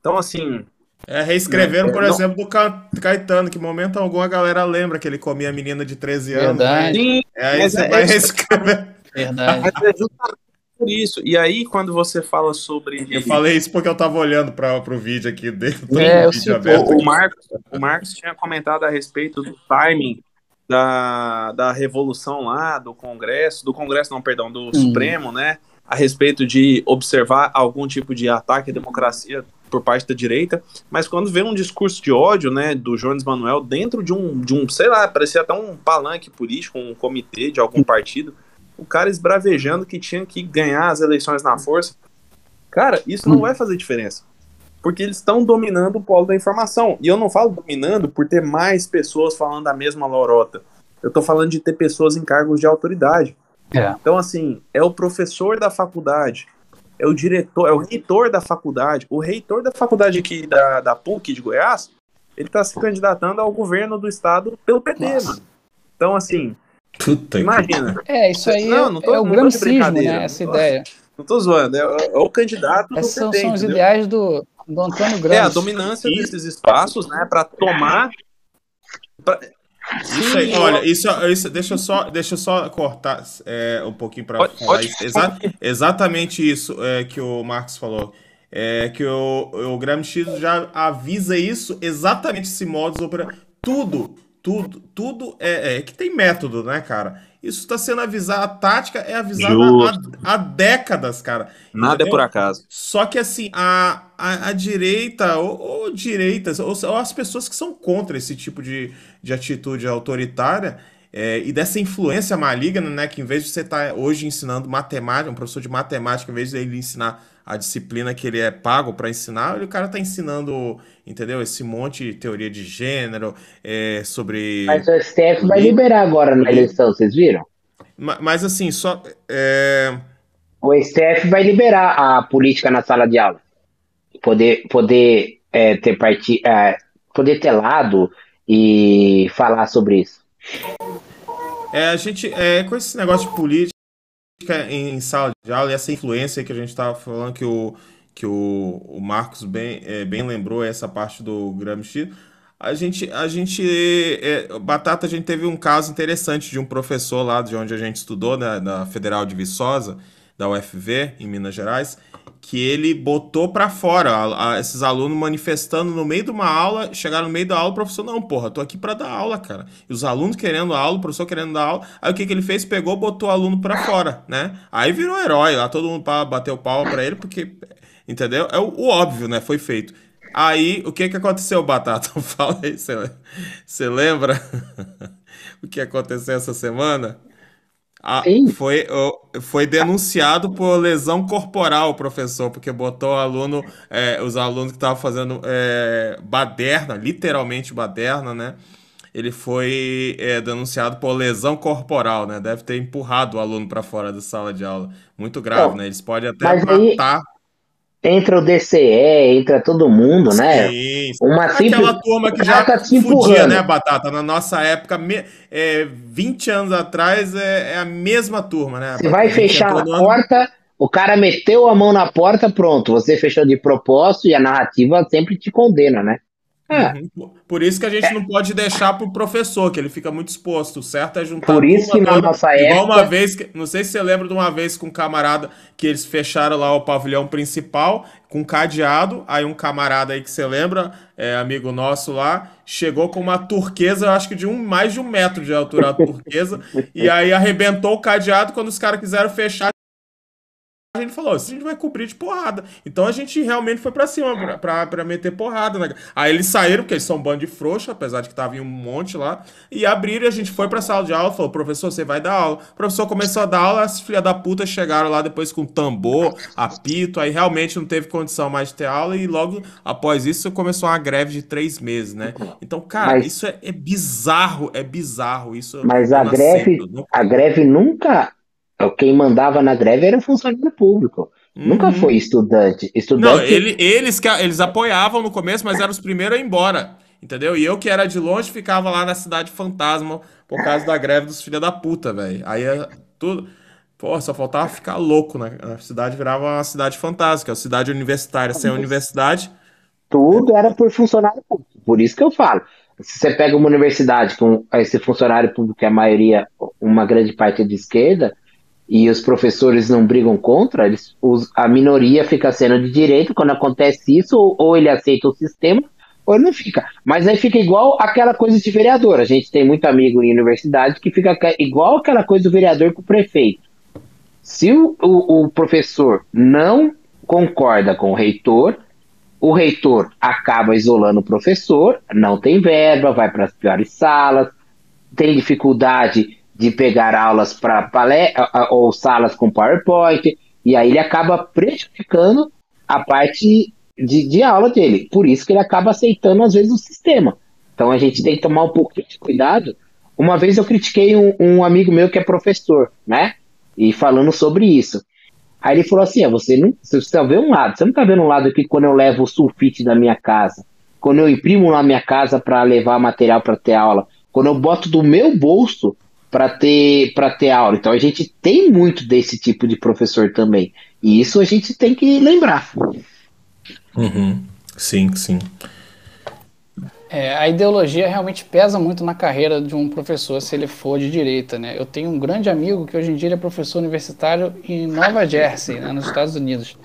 Speaker 5: Então, assim.
Speaker 2: É, reescreveram, por não... exemplo, do Caetano, que momento algum a galera lembra que ele comia a menina de 13 anos.
Speaker 3: Né? Verdade. Né? Sim,
Speaker 2: é, aí você é, vai reescrever.
Speaker 3: Verdade. Mas é justamente
Speaker 5: por isso. E aí, quando você fala sobre.
Speaker 2: Eu falei isso porque eu tava olhando para o vídeo aqui dentro do
Speaker 5: é, vídeo aberto. O, o, Marcos, o Marcos tinha comentado a respeito do timing da, da revolução lá, do Congresso, do Congresso, não, perdão, do hum. Supremo, né? A respeito de observar algum tipo de ataque à democracia por parte da direita, mas quando vê um discurso de ódio, né, do Jones Manuel dentro de um, de um, sei lá, parecia até um palanque político, um comitê de algum partido, o cara esbravejando que tinha que ganhar as eleições na força. Cara, isso não vai fazer diferença. Porque eles estão dominando o polo da informação. E eu não falo dominando por ter mais pessoas falando a mesma lorota. Eu tô falando de ter pessoas em cargos de autoridade.
Speaker 3: É.
Speaker 5: Então, assim, é o professor da faculdade, é o diretor, é o reitor da faculdade. O reitor da faculdade aqui da, da PUC de Goiás, ele tá se candidatando ao governo do estado pelo PT, mano. Então, assim,
Speaker 2: Puta
Speaker 5: Imagina.
Speaker 3: É, isso aí não, não tô, é o gramscismo, né? Essa ideia.
Speaker 5: Não tô zoando, é, é o candidato
Speaker 3: Esses são, são os ideais do, do Antônio Gramsci. É,
Speaker 5: a dominância desses espaços, né, para tomar... Pra...
Speaker 2: Isso aí, olha, isso, isso, deixa, eu só, deixa eu só cortar é, um pouquinho para falar isso. Exa exatamente isso é, que o Marcos falou. É, que o, o Gramsci já avisa isso, exatamente esse modo para tudo tudo, tudo é, é, que tem método, né, cara? Isso está sendo avisado, a tática é avisada há, há, décadas, cara.
Speaker 5: Nada entendeu? é por acaso.
Speaker 2: Só que assim, a, a, a direita, ou, ou direitas, ou, ou, as pessoas que são contra esse tipo de, de atitude autoritária, é, e dessa influência maligna, né? Que em vez de você estar tá hoje ensinando matemática, um professor de matemática, em vez de ele ensinar a disciplina que ele é pago para ensinar, o cara tá ensinando, entendeu? Esse monte de teoria de gênero, é, sobre.
Speaker 4: Mas o STF vai liberar agora na eleição, vocês viram?
Speaker 2: Mas, mas assim, só. É...
Speaker 4: O STF vai liberar a política na sala de aula. Poder, poder é, ter parti, é, poder ter lado e falar sobre isso.
Speaker 2: É, a gente, é, com esse negócio de política, em sala de aula e essa influência que a gente estava falando que o que o, o Marcos bem, é, bem lembrou essa parte do Gramsci a gente a gente é, batata a gente teve um caso interessante de um professor lá de onde a gente estudou né, da Federal de Viçosa da UFV em Minas Gerais que ele botou para fora a, a, esses alunos manifestando no meio de uma aula, chegaram no meio da aula, o professor, não, porra, tô aqui para dar aula, cara. E os alunos querendo aula, o professor querendo dar aula. Aí o que, que ele fez? Pegou, botou o aluno para fora, né? Aí virou herói, lá todo mundo bateu palma para ele, porque, entendeu? É o, o, óbvio, né? Foi feito. Aí, o que que aconteceu, Batata? Fala aí, você lembra o que aconteceu essa semana? A, foi, foi denunciado por lesão corporal, professor, porque botou aluno, é, os alunos que estavam fazendo é, baderna, literalmente baderna, né? Ele foi é, denunciado por lesão corporal, né? Deve ter empurrado o aluno para fora da sala de aula. Muito grave, né? Eles podem até matar. Aí
Speaker 4: entra o DCE, entra todo mundo, né?
Speaker 2: Sim, Uma simples... Aquela turma que já tá fudia, né, Batata? Na nossa época, me... é, 20 anos atrás, é, é, a mesma turma, né?
Speaker 4: Você vai fechar a porta, ano... o cara meteu a mão na porta, pronto, você fechou de propósito e a narrativa sempre te condena, né?
Speaker 2: É. Uhum. Por isso que a gente é. não pode deixar pro professor, que ele fica muito exposto. certo é juntar
Speaker 4: Por isso que na nossa
Speaker 2: igual
Speaker 4: época...
Speaker 2: uma vez, não sei se você lembra de uma vez com um camarada que eles fecharam lá o pavilhão principal com cadeado. Aí um camarada aí que você lembra, é, amigo nosso lá, chegou com uma turquesa, eu acho que de um, mais de um metro de altura a turquesa, e aí arrebentou o cadeado quando os caras quiseram fechar a gente falou, a gente vai cobrir de porrada. Então a gente realmente foi pra cima pra, pra, pra meter porrada. Né? Aí eles saíram, porque eles são um bando de frouxa, apesar de que tava em um monte lá, e abriram e a gente foi pra sala de aula falou, professor, você vai dar aula. O professor começou a dar aula, as filhas da puta chegaram lá depois com tambor, apito, aí realmente não teve condição mais de ter aula, e logo após isso começou uma greve de três meses, né? Então, cara, mas, isso é, é, bizarro, é bizarro. Isso
Speaker 4: mas a greve, a greve nunca quem mandava na greve era funcionário público. Uhum. Nunca foi estudante. estudante... Não,
Speaker 2: ele, eles, eles apoiavam no começo, mas eram os primeiros a ir embora. Entendeu? E eu, que era de longe, ficava lá na cidade fantasma por causa da greve dos filha da puta, velho. Aí é tudo. Pô, só faltava ficar louco, né? A cidade virava uma cidade fantástica, a cidade universitária sem universidade.
Speaker 4: Tudo era por funcionário público. Por isso que eu falo. Se você pega uma universidade com esse funcionário público, que a maioria, uma grande parte é de esquerda, e os professores não brigam contra, eles, os, a minoria fica sendo de direito quando acontece isso, ou, ou, ele aceita o sistema, ou ele não fica. Mas aí fica igual aquela coisa de vereador. A gente tem muito amigo em universidade que fica igual aquela coisa do vereador com o prefeito. Se o, o, o professor não concorda com o reitor, o reitor acaba isolando o professor, não tem verba, vai para as piores salas, tem dificuldade de pegar aulas para ou salas com PowerPoint, e aí ele acaba prejudicando a parte de, de aula dele. Por isso que ele acaba aceitando, às vezes, o sistema. Então a gente tem que tomar um pouco de cuidado. Uma vez eu critiquei um, um amigo meu que é professor, né? E falando sobre isso. Aí ele falou assim: ah, você não você só vê um lado, você não tá vendo um lado que quando eu levo o sulfite da minha casa, quando eu imprimo na minha casa para levar material para ter aula, quando eu boto do meu bolso para ter para ter aula. Então a gente tem muito desse tipo de professor também. E isso a gente tem que lembrar.
Speaker 2: Uhum. Sim, sim.
Speaker 3: É, a ideologia realmente pesa muito na carreira de um professor se ele for de direita, né? Eu tenho um grande amigo que hoje em dia é professor universitário em Nova Jersey, né, nos Estados Unidos,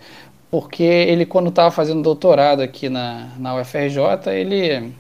Speaker 3: porque ele quando estava fazendo doutorado aqui na, na UFRJ, ele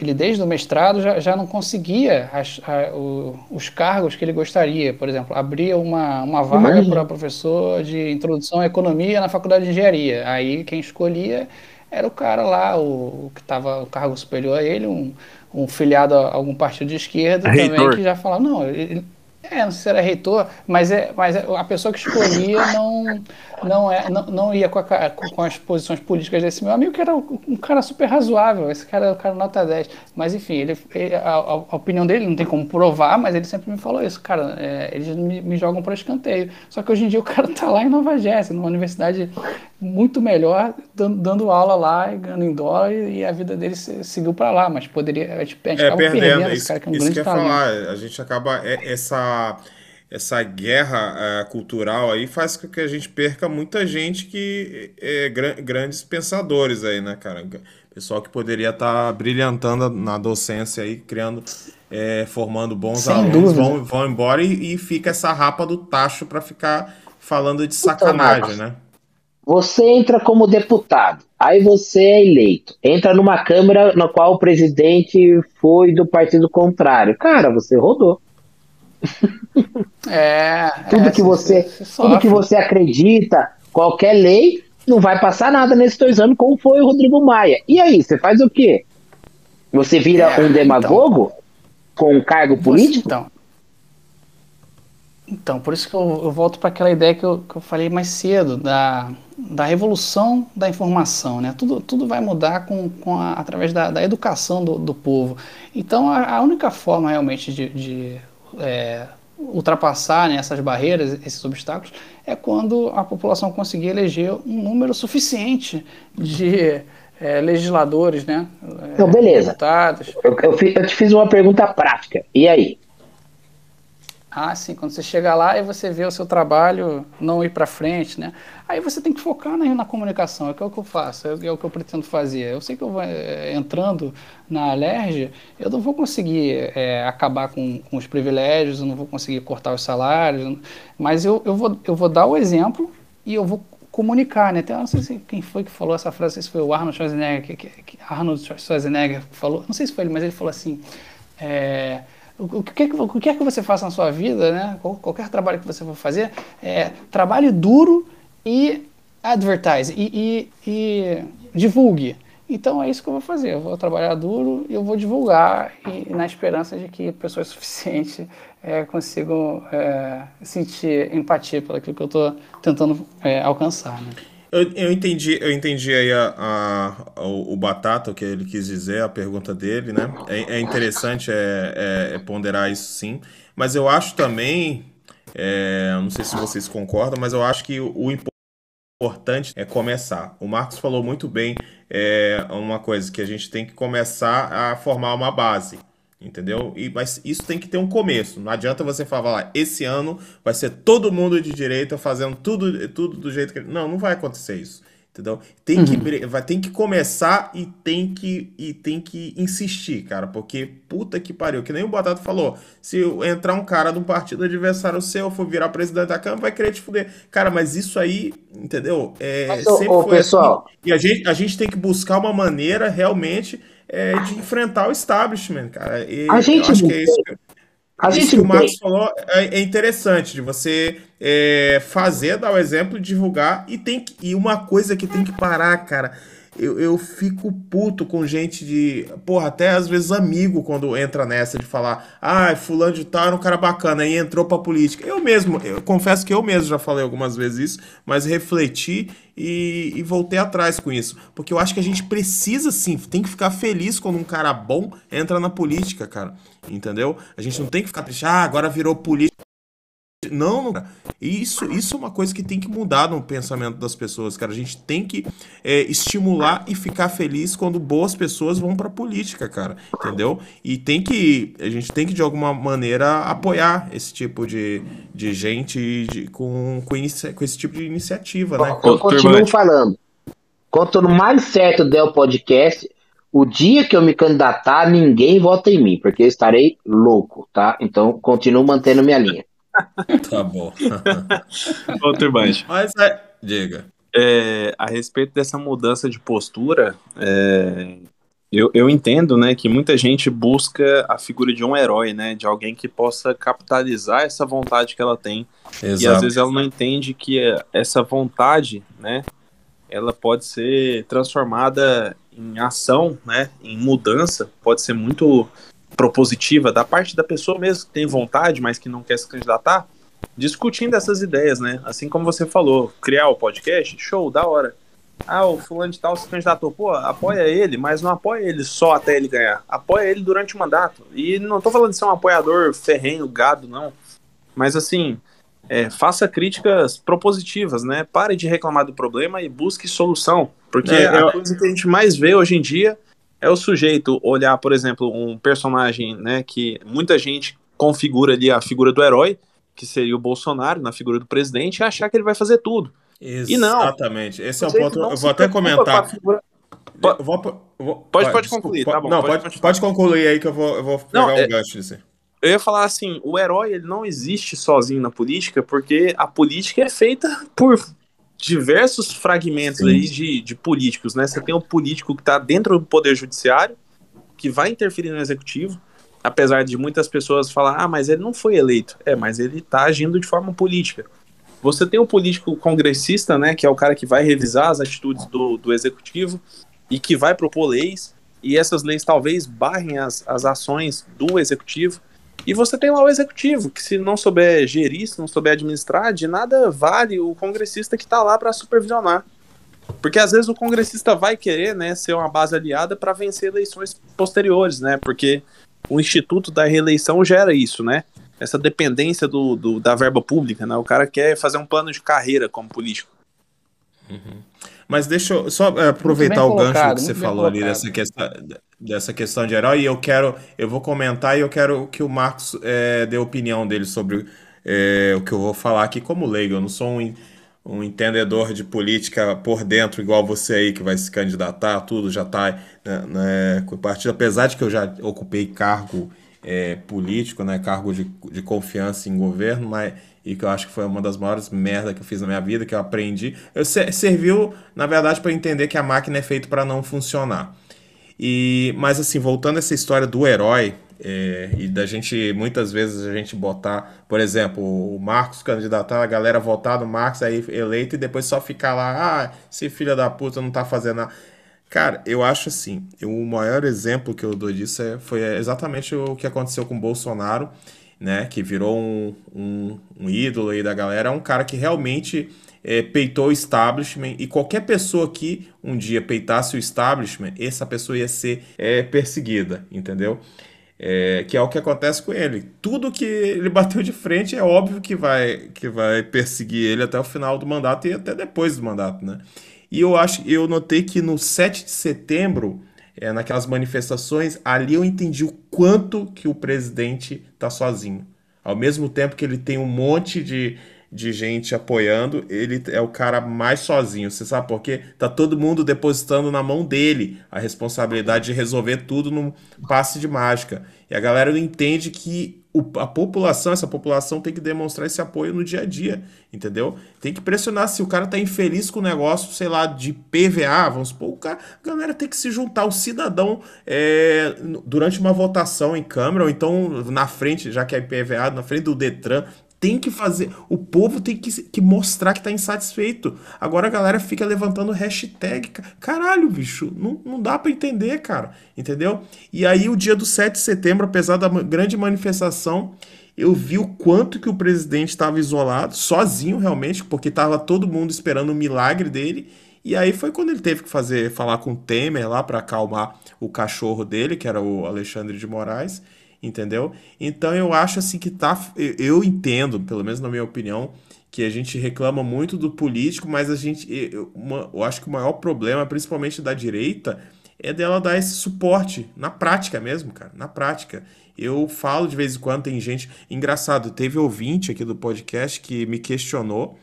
Speaker 3: ele desde o mestrado já, já não conseguia as, a, o, os cargos que ele gostaria. Por exemplo, abria uma, uma vaga para professor de introdução à economia na faculdade de engenharia. Aí quem escolhia era o cara lá, o, o que estava o cargo superior a ele, um, um filiado a algum partido de esquerda também, que já falava, não, ele, é, não sei se era reitor, mas, é, mas é, a pessoa que escolhia não, não, é, não, não ia com, a, com, as posições políticas desse meu amigo, que era um cara super razoável, esse cara era o cara nota 10. Mas enfim, ele, ele a, a, opinião dele não tem como provar, mas ele sempre me falou isso, cara, é, eles me, me jogam para escanteio. Só que hoje em dia o cara tá lá em Nova Jersey, numa universidade muito melhor, dando, dando aula lá, ganhando em dólar, e, a vida dele seguiu para lá, mas poderia, a gente, a gente
Speaker 2: é, perdendo, perdendo isso, esse cara que é um grande talento. falar, a gente acaba, é, essa essa guerra uh, cultural aí faz com que a gente perca muita gente que é grandes pensadores aí, né, cara? Pessoal que poderia estar tá brilhantando na docência aí, criando, é, formando bons Sem alunos, vão, vão embora e, e, fica essa rapa do tacho para ficar falando de então, sacanagem, então, né?
Speaker 4: Você entra como deputado, aí você é eleito, entra numa Câmara na qual o presidente foi do partido contrário. Cara, você rodou.
Speaker 3: É,
Speaker 4: tudo é, que você, tudo que você acredita, qualquer lei, não vai passar nada nesses dois anos, como foi o Rodrigo Maia. E aí, você faz o quê? Você vira é, um demagogo então, com um cargo político?
Speaker 3: Então, Então, por isso que eu, eu volto para aquela ideia que eu, que eu falei mais cedo, da, da revolução da informação. Né? Tudo, tudo vai mudar com, com a, através da, da educação do, do povo. Então, a, a única forma realmente de, de é, ultrapassar né, essas barreiras, esses obstáculos, é quando a população conseguir eleger um número suficiente de é, legisladores, né?
Speaker 4: Então, beleza. Deputados. Eu, eu, eu te fiz uma pergunta prática. E aí?
Speaker 3: Ah, sim, quando você chega lá e você vê o seu trabalho não ir para frente, né? Aí você tem que focar na, na comunicação, é, é o que eu faço, é, é, o que eu pretendo fazer. Eu sei que eu vou é, entrando na alergia, eu não vou conseguir é, acabar com, com, os privilégios, eu não vou conseguir cortar os salários, mas eu, eu, vou, eu vou dar o exemplo e eu vou comunicar, né? Até, não sei se quem foi que falou essa frase, não sei se foi o Arnold Schwarzenegger, que, que, que Arnold Schwarzenegger falou, não sei se foi ele, mas ele falou assim, é, o, que, o que é que você faça na sua vida, né? qualquer trabalho que você for fazer, é, trabalhe duro e advertise, e, e, e, divulgue. Então é isso que eu vou fazer. Eu vou trabalhar duro e eu vou divulgar, e, na esperança de que pessoas suficientes é, consigam é, sentir empatia pelo que eu estou tentando é, alcançar. Né?
Speaker 2: Eu, eu entendi, eu entendi aí a, a, o, o, Batata, o que ele quis dizer, a pergunta dele, né? É, é interessante é, é, é ponderar isso sim, mas eu acho também, é, não sei se vocês concordam, mas eu acho que o, o importante é começar. O Marcos falou muito bem é, uma coisa, que a gente tem que começar a formar uma base. Entendeu? E, mas isso tem que ter um começo. Não adianta você falar, esse ano vai ser todo mundo de direita fazendo tudo, tudo do jeito que. Não, não vai acontecer isso. Entendeu? Tem, uhum. que, vai, tem que começar e tem que, e tem que insistir, cara. Porque puta que pariu. Que nem o Batata falou. Se entrar um cara de um partido adversário seu, for virar presidente da Câmara, vai querer te fuder. Cara, mas isso aí, entendeu? É, mas, sempre ô, foi pessoal. Assim. E a gente, a gente tem que buscar uma maneira realmente é, de enfrentar o establishment, cara. E
Speaker 4: a gente acho que é isso,
Speaker 2: a isso gente que o Marcos falou é, é, interessante, de você é, fazer, dar o exemplo, divulgar, e tem que, e uma coisa que tem que parar, cara eu, eu fico puto com gente de. Porra, até às vezes amigo quando entra nessa de falar, ah, fulano de tal era um cara bacana e entrou pra política. Eu mesmo, eu confesso que eu mesmo já falei algumas vezes isso, mas refleti e, e voltei atrás com isso. Porque eu acho que a gente precisa sim, tem que ficar feliz quando um cara bom entra na política, cara. Entendeu? A gente não tem que ficar triste, ah, agora virou política. Não, não, isso, isso é uma coisa que tem que mudar no pensamento das pessoas, cara. A gente tem que é, estimular e ficar feliz quando boas pessoas vão pra política, cara. Entendeu? E tem que. A gente tem que, de alguma maneira, apoiar esse tipo de, de gente de, com, com, inicia, com esse tipo de iniciativa, né?
Speaker 4: Eu continuo falando. Quanto mais certo der o podcast, o dia que eu me candidatar, ninguém vota em mim, porque eu estarei louco, tá? Então, continuo mantendo minha linha.
Speaker 2: Tá bom.
Speaker 5: Outro baixo.
Speaker 2: Mas é. Diga.
Speaker 5: É, a respeito dessa mudança de postura, é, eu, eu entendo né, que muita gente busca a figura de um herói, né? De alguém que possa capitalizar essa vontade que ela tem. Exato. E às vezes ela não entende que essa vontade, né? Ela pode ser transformada em ação, né? Em mudança, pode ser muito propositiva da parte da pessoa mesmo que tem vontade, mas que não quer se candidatar, discutindo essas ideias, né? Assim como você falou, criar o podcast, show, da hora. Ah, o fulano de tal se candidatou, pô, apoia ele, mas não apoia ele só até ele ganhar. Apoia ele durante o mandato. E não tô falando de ser um apoiador ferrenho, gado, não. Mas assim, é, faça críticas propositivas, né? Pare de reclamar do problema e busque solução. Porque é, a coisa que a gente mais vê hoje em dia é o sujeito olhar, por exemplo, um personagem, né, que muita gente configura ali a figura do herói, que seria o Bolsonaro, na figura do presidente, e achar que ele vai fazer tudo.
Speaker 2: Exatamente. E não. Exatamente. Esse é um ponto. Eu vou até comentar.
Speaker 5: Pode, vou, vou, pode, pode concluir, tá bom.
Speaker 2: Não, pode, pode, pode, concluir aí que eu vou, eu vou pegar não, um é, gancho disso.
Speaker 5: Eu ia falar assim, o herói ele não existe sozinho na política, porque a política é feita por diversos fragmentos aí de, de políticos, né? Você tem o político que está dentro do poder judiciário, que vai interferir no executivo, apesar de muitas pessoas falar, ah, mas ele não foi eleito. É, mas ele está agindo de forma política. Você tem o político congressista, né, que é o cara que vai revisar as atitudes do, do executivo e que vai propor leis, e essas leis talvez barrem as, as ações do executivo. E você tem lá o executivo, que se não souber gerir, se não souber administrar, de nada vale o congressista que está lá para supervisionar. Porque às vezes o congressista vai querer né, ser uma base aliada para vencer eleições posteriores, né? Porque o instituto da reeleição gera isso, né? Essa dependência do, do da verba pública, né? O cara quer fazer um plano de carreira como político.
Speaker 2: Uhum. Mas deixa eu só é, aproveitar o gancho que você falou ali dessa questão, dessa questão de herói, e eu quero, eu vou comentar e eu quero que o Marcos é, dê a opinião dele sobre é, o que eu vou falar aqui como leigo. Eu não sou um, um entendedor de política por dentro, igual você aí que vai se candidatar, tudo já está né, né, com partido, apesar de que eu já ocupei cargo é, político, né, cargo de, de confiança em governo, mas e que eu acho que foi uma das maiores merdas que eu fiz na minha vida, que eu aprendi. Eu serviu, na verdade, para entender que a máquina é feita para não funcionar. E, mas assim, voltando a essa história do herói, é, e da gente, muitas vezes, a gente botar, por exemplo, o Marcos candidatar, a galera votar no Marcos aí eleito e depois só ficar lá, ah, esse filho da puta não tá fazendo nada. Cara, eu acho assim, o maior exemplo que eu dou disso é, foi exatamente o que aconteceu com o Bolsonaro né, que virou um, um, um ídolo aí da galera, é um cara que realmente é, peitou o establishment e qualquer pessoa que um dia peitasse o establishment, essa pessoa ia ser é, perseguida, entendeu? É, que é o que acontece com ele. Tudo que ele bateu de frente é óbvio que vai, que vai perseguir ele até o final do mandato e até depois do mandato, né? E eu acho, eu notei que no 7 de setembro é, naquelas manifestações, ali eu entendi o quanto que o presidente está sozinho. Ao mesmo tempo que ele tem um monte de, de gente apoiando, ele é o cara mais sozinho. Você sabe por quê? Tá todo mundo depositando na mão dele a responsabilidade de resolver tudo num passe de mágica. E a galera não entende que a população, essa população tem que demonstrar esse apoio no dia a dia, entendeu? Tem que pressionar se o cara tá infeliz com o negócio, sei lá, de PVA, vamos supor, o cara, a galera tem que se juntar, o cidadão é, durante uma votação em Câmara, ou então na frente, já que é PVA, na frente do Detran, tem que fazer. O povo tem que, que mostrar que tá insatisfeito. Agora a galera fica levantando hashtag. Caralho, bicho, não, não dá para entender, cara. Entendeu? E aí, o dia do 7 de setembro, apesar da grande manifestação, eu vi o quanto que o presidente estava isolado, sozinho realmente, porque tava todo mundo esperando o milagre dele. E aí foi quando ele teve que fazer falar com o Temer lá para acalmar o cachorro dele, que era o Alexandre de Moraes entendeu? Então eu acho assim que tá. Eu entendo, pelo menos na minha opinião, que a gente reclama muito do político, mas a gente. Eu, eu acho que o maior problema, principalmente da direita, é dela dar esse suporte na prática mesmo, cara, na prática. Eu falo de vez em quando, tem gente. Engraçado, teve ouvinte aqui do podcast que me questionou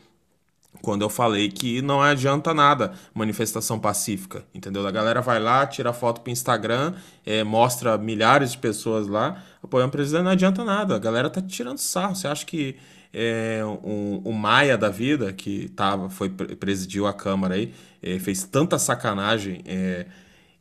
Speaker 2: quando eu falei que não adianta nada manifestação pacífica, entendeu? A galera vai lá, tira foto pro Instagram, é, mostra milhares de pessoas lá apoiando o presidente, não adianta nada. A galera tá tirando sarro. Você acha que é, um, um Maia da vida, que tava, foi presidiu a Câmara aí, é, fez tanta sacanagem é,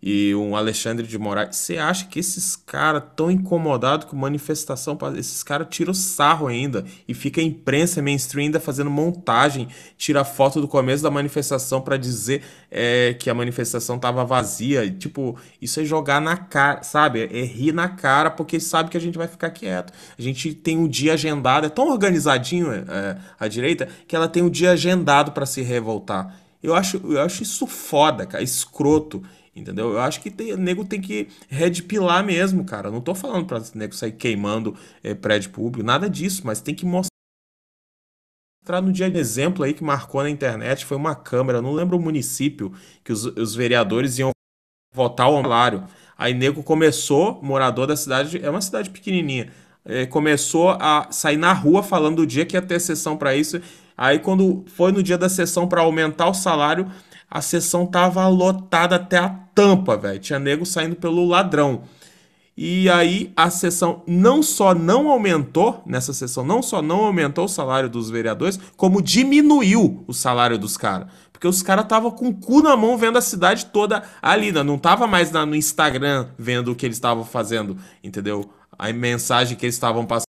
Speaker 2: e um Alexandre de Moraes. Você acha que esses caras tão incomodados com manifestação, esses caras tiram sarro ainda e fica a imprensa mainstream ainda fazendo montagem, tira foto do começo da manifestação para dizer é, que a manifestação tava vazia. Tipo, isso é jogar na cara, sabe? É rir na cara porque sabe que a gente vai ficar quieto. A gente tem um dia agendado, é tão organizadinho é, a direita que ela tem um dia agendado para se revoltar. Eu acho, eu acho isso foda, cara, escroto. Entendeu? Eu acho que tem, o nego tem que redpilar mesmo, cara. Não tô falando pra nego sair queimando é, prédio público, nada disso, mas tem que mostrar no dia de exemplo aí que marcou na internet foi uma câmera, não lembro o município, que os, os vereadores iam votar o salário. Aí nego começou, morador da cidade, é uma cidade pequenininha, é, começou a sair na rua falando do dia que ia ter sessão para isso. Aí quando foi no dia da sessão para aumentar o salário, a sessão tava lotada até a tampa, velho. Tinha nego saindo pelo ladrão. E aí a sessão não só não aumentou, nessa sessão não só não aumentou o salário dos vereadores, como diminuiu o salário dos caras. Porque os caras estavam com o cu na mão vendo a cidade toda ali, né? não tava mais na, no Instagram vendo o que eles estavam fazendo, entendeu? A mensagem que eles estavam passando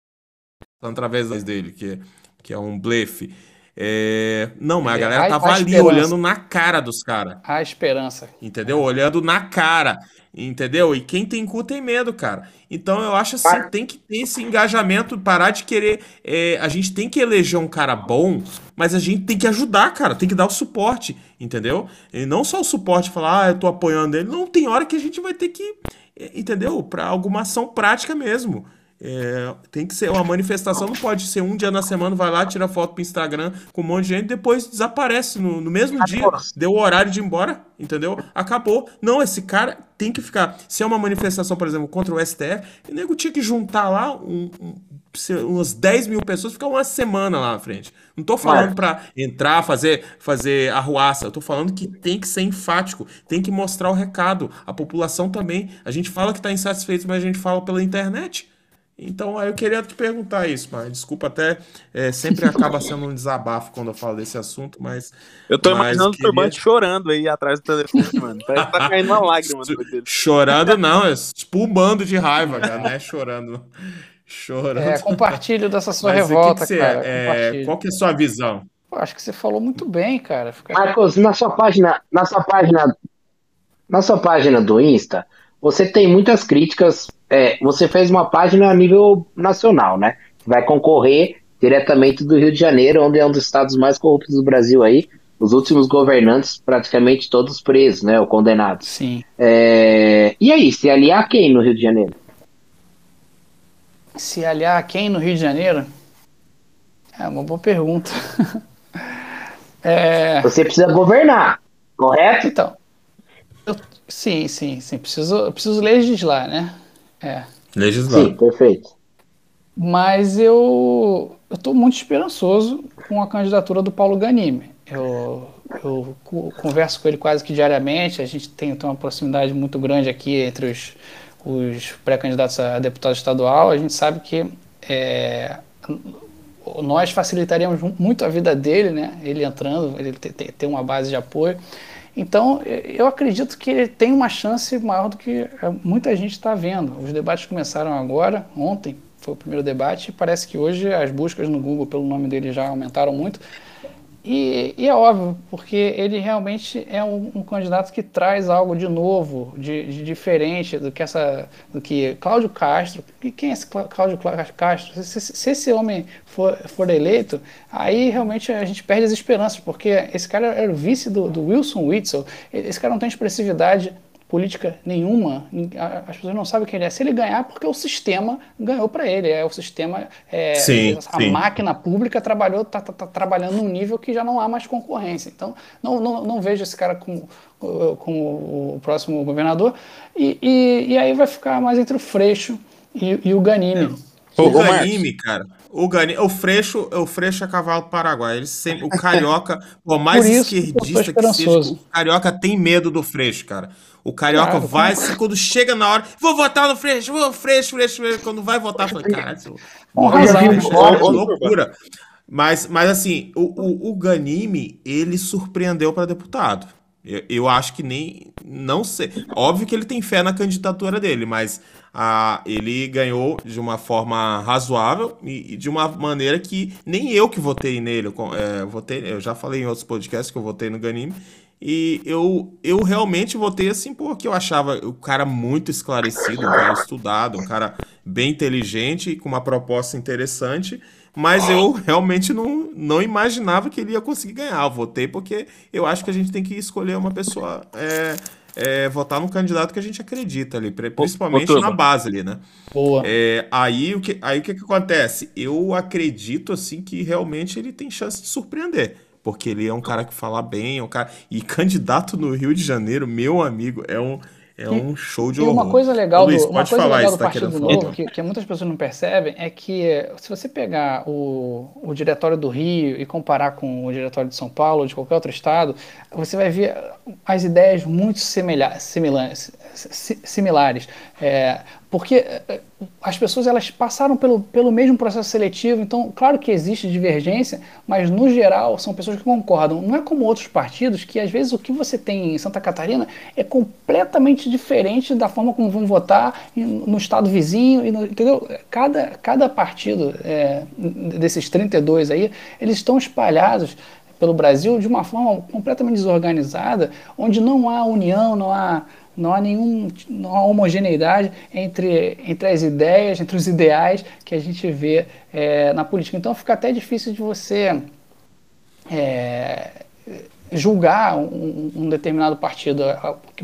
Speaker 2: através dele, que, que é um blefe. É... Não, mas a galera tava ali olhando na cara dos caras.
Speaker 3: A esperança.
Speaker 2: Entendeu? Olhando na cara. Entendeu? E quem tem cu tem medo, cara. Então eu acho assim, tem que ter esse engajamento, parar de querer. É, a gente tem que eleger um cara bom, mas a gente tem que ajudar, cara, tem que dar o suporte, entendeu? E não só o suporte, falar, ah, eu tô apoiando ele. Não, tem hora que a gente vai ter que, é, entendeu? Para alguma ação prática mesmo. É, tem que ser uma manifestação, não pode ser um dia na semana, vai lá, tira foto pro Instagram com um monte de gente, depois desaparece no, no mesmo dia, deu o horário de ir embora, entendeu? Acabou. Não, esse cara tem que ficar. Se é uma manifestação, por exemplo, contra o STF, o nego tinha que juntar lá um, um, umas 10 mil pessoas, ficar uma semana lá na frente. Não tô falando é. para entrar, fazer, fazer arruaça, eu tô falando que tem que ser enfático, tem que mostrar o recado. A população também. A gente fala que tá insatisfeito, mas a gente fala pela internet. Então, eu queria te perguntar isso, mas desculpa até, é, sempre acaba sendo um desabafo quando eu falo desse assunto, mas...
Speaker 5: Eu tô mas imaginando queria... o Turbante chorando aí atrás do telefone, mano. Parece que tá caindo uma lágrima
Speaker 2: dele. Chorando não, é tipo um bando de raiva, cara, né? Chorando. Chorando.
Speaker 3: É, compartilho dessa sua mas revolta, que que cara.
Speaker 2: É, qual que é a sua visão?
Speaker 3: Pô, acho que você falou muito bem, cara.
Speaker 4: Fica... Marcos, na sua página, na sua página, na sua página do Insta, você tem muitas críticas. É, você fez uma página a nível nacional, né? Vai concorrer diretamente do Rio de Janeiro, onde é um dos estados mais corruptos do Brasil aí. Os últimos governantes, praticamente todos presos, né? Ou condenados.
Speaker 3: Sim.
Speaker 4: É... E aí, se aliar a quem no Rio de Janeiro?
Speaker 3: Se aliar a quem no Rio de Janeiro? É uma boa pergunta.
Speaker 4: é... Você precisa governar, correto?
Speaker 3: Então, Sim, sim, sim. Preciso, preciso legislar, né?
Speaker 2: É. Legislar.
Speaker 4: Sim, perfeito.
Speaker 3: Mas eu estou muito esperançoso com a candidatura do Paulo Ganime. Eu, eu converso com ele quase que diariamente, a gente tem, tem uma proximidade muito grande aqui entre os, os pré-candidatos a deputado estadual. A gente sabe que é, nós facilitaríamos muito a vida dele, né? Ele entrando, ele ter, ter uma base de apoio. Então, eu acredito que ele tem uma chance maior do que é, muita gente está vendo. Os debates começaram agora, ontem foi o primeiro debate, e parece que hoje as buscas no Google pelo nome dele já aumentaram muito. E, e, é óbvio, porque ele realmente é um, um candidato que traz algo de novo, de, de, diferente do que essa, do que Cláudio Castro. E quem é esse Cláudio Castro? Se, se, esse homem for, for eleito, aí realmente a gente perde as esperanças, porque esse cara era o vice do, do Wilson Witzel. Esse cara não tem expressividade política nenhuma, as pessoas não sabem quem ele é. Se ele ganhar, porque o sistema ganhou para ele. É o sistema, é,
Speaker 2: sim,
Speaker 3: a
Speaker 2: sim.
Speaker 3: máquina pública trabalhou, tá, tá, tá, trabalhando num nível que já não há mais concorrência. Então, não, não, não vejo esse cara como, como o próximo governador. E, e, e, aí vai ficar mais entre o Freixo e, e o Ganime.
Speaker 2: É. O Ganime, cara. O, Gani, o Freixo, o Freixo é cavalo paraguai. Ele sempre, o carioca, por mais por esquerdista que seja, o carioca tem medo do Freixo, cara. O carioca claro, vai, assim, quando chega na hora, vou votar no Freixo, vou Freixo, Freixo, Freixo. Quando vai votar, fala, caralho, isso, é loucura. Mas, mas assim, o, o, o Ganime, ele surpreendeu para deputado. Eu, eu, acho que nem. Não sei. Óbvio que ele tem fé na candidatura dele, mas ah, ele ganhou de uma forma razoável e, e, de uma maneira que nem eu que votei nele. É, votei, eu já falei em outros podcasts que eu votei no Ganime. E eu, eu realmente votei assim porque eu achava o cara muito esclarecido, um cara estudado, um cara bem inteligente, com uma proposta interessante, mas eu realmente não, não imaginava que ele ia conseguir ganhar. Eu votei porque eu acho que a gente tem que escolher uma pessoa. É, é, votar no candidato que a gente acredita ali, principalmente na base ali, né?
Speaker 3: Boa.
Speaker 2: É, aí o que, aí o que, que acontece? Eu acredito assim que realmente ele tem chance de surpreender porque ele é um cara que fala bem, é um cara e candidato no Rio de Janeiro, meu amigo, é um é um show de
Speaker 3: e
Speaker 2: horror.
Speaker 3: uma coisa legal Luiz, do, uma coisa legal do tá Partido Novo, que, que, muitas pessoas não percebem, é que se você pegar o, o diretório do Rio e comparar com o diretório de São Paulo ou de qualquer outro estado, você vai ver as ideias muito similares. Similares. É, porque é, as pessoas elas passaram pelo, pelo mesmo processo seletivo, então, claro que existe divergência, mas no geral são pessoas que concordam. Não é como outros partidos que às vezes o que você tem em Santa Catarina é completamente diferente da forma como vão votar no estado vizinho, entendeu? Cada, cada partido é, desses 32 aí, eles estão espalhados pelo Brasil de uma forma completamente desorganizada, onde não há união, não há não há nenhum, não há homogeneidade entre, entre as ideias, entre os ideais que a gente vê é, na política. Então fica até difícil de você é, julgar um, um, determinado partido,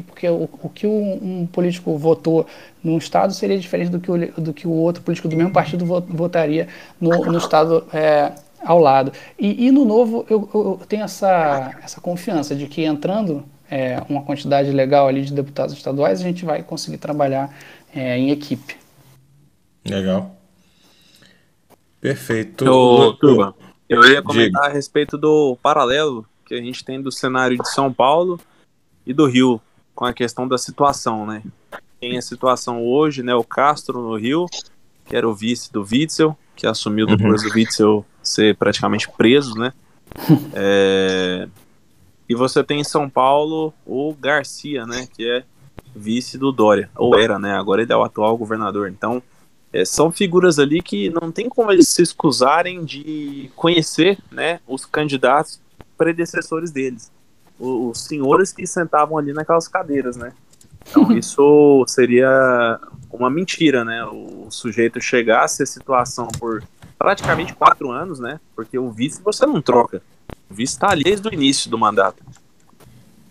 Speaker 3: porque o, o que um, um, político votou num estado seria diferente do que o, do que o outro político do mesmo partido votaria no, no estado é, ao lado. E, e no novo eu, eu tenho essa, essa confiança de que entrando é, uma quantidade legal ali de deputados estaduais, a gente vai conseguir trabalhar é, em equipe.
Speaker 2: Legal. Perfeito.
Speaker 5: Ô, turma, eu ia comentar Diga. a respeito do paralelo que a gente tem do cenário de São Paulo e do Rio com a questão da situação, né? Tem a situação hoje, né? O Castro no Rio, que era o vice do Witzel, que assumiu depois uhum. do Witzel ser praticamente preso, né? É, e você tem em São Paulo o Garcia, né, que é vice do Dória, ou era, né, agora ele é o atual governador. Então, é, são figuras ali que não tem como eles se excusarem de conhecer, né, os candidatos predecessores deles, os, os senhores que sentavam ali naquelas cadeiras, né. Então, isso seria uma mentira, né, o sujeito chegasse a situação por praticamente quatro anos, né, porque o vice você não troca. O vice está ali desde o início do mandato.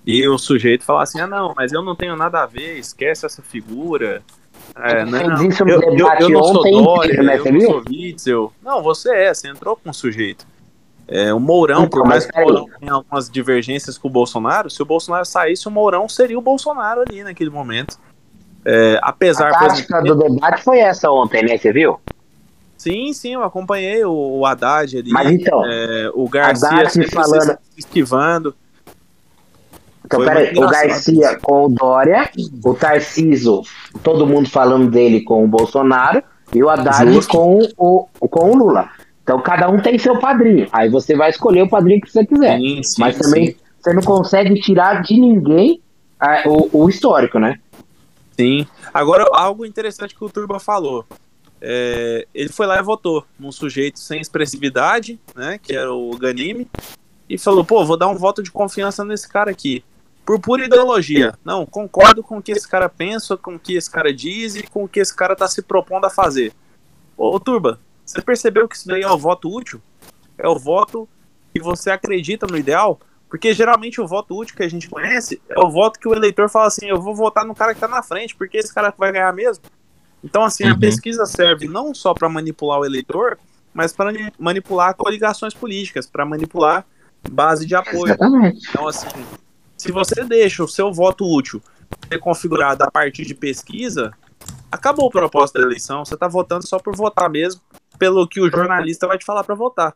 Speaker 5: E o sujeito fala assim: ah, não, mas eu não tenho nada a ver, esquece essa figura. É, não, eu, eu, eu, não sou Dória, né, eu não sou Witzel. Não, você é, você entrou com o sujeito. É, o Mourão, por mais que o Mourão tenha algumas divergências com o Bolsonaro, se o Bolsonaro saísse, o Mourão seria o Bolsonaro ali naquele momento. É, apesar...
Speaker 4: A tática do debate foi essa ontem, né? Você viu?
Speaker 5: Sim, sim, eu acompanhei o, o Haddad ali.
Speaker 4: Mas então,
Speaker 5: é, o Garcia falando... esquivando.
Speaker 4: Então, peraí, o Garcia com o Dória, o Tarciso, todo mundo falando dele com o Bolsonaro, e o Haddad com o, com o Lula. Então cada um tem seu padrinho. Aí você vai escolher o padrinho que você quiser. Sim, sim, Mas também sim. você não consegue tirar de ninguém é, o, o histórico, né?
Speaker 5: Sim. Agora, algo interessante que o Turba falou. É, ele foi lá e votou num sujeito sem expressividade, né, que era o Ganime, e falou: pô, vou dar um voto de confiança nesse cara aqui. Por pura ideologia. Não, concordo com o que esse cara pensa, com o que esse cara diz e com o que esse cara tá se propondo a fazer. Ô, ô Turba, você percebeu que isso daí é o voto útil? É o voto que você acredita no ideal? Porque geralmente o voto útil que a gente conhece é o voto que o eleitor fala assim: eu vou votar no cara que tá na frente, porque esse cara vai ganhar mesmo. Então, assim, uhum. a pesquisa serve não só para manipular o eleitor, mas para manipular coligações políticas, para manipular base de apoio. Exatamente. Então, assim, se você deixa o seu voto útil ser configurado a partir de pesquisa, acabou o propósito da eleição. Você está votando só por votar mesmo, pelo que o jornalista vai te falar para votar.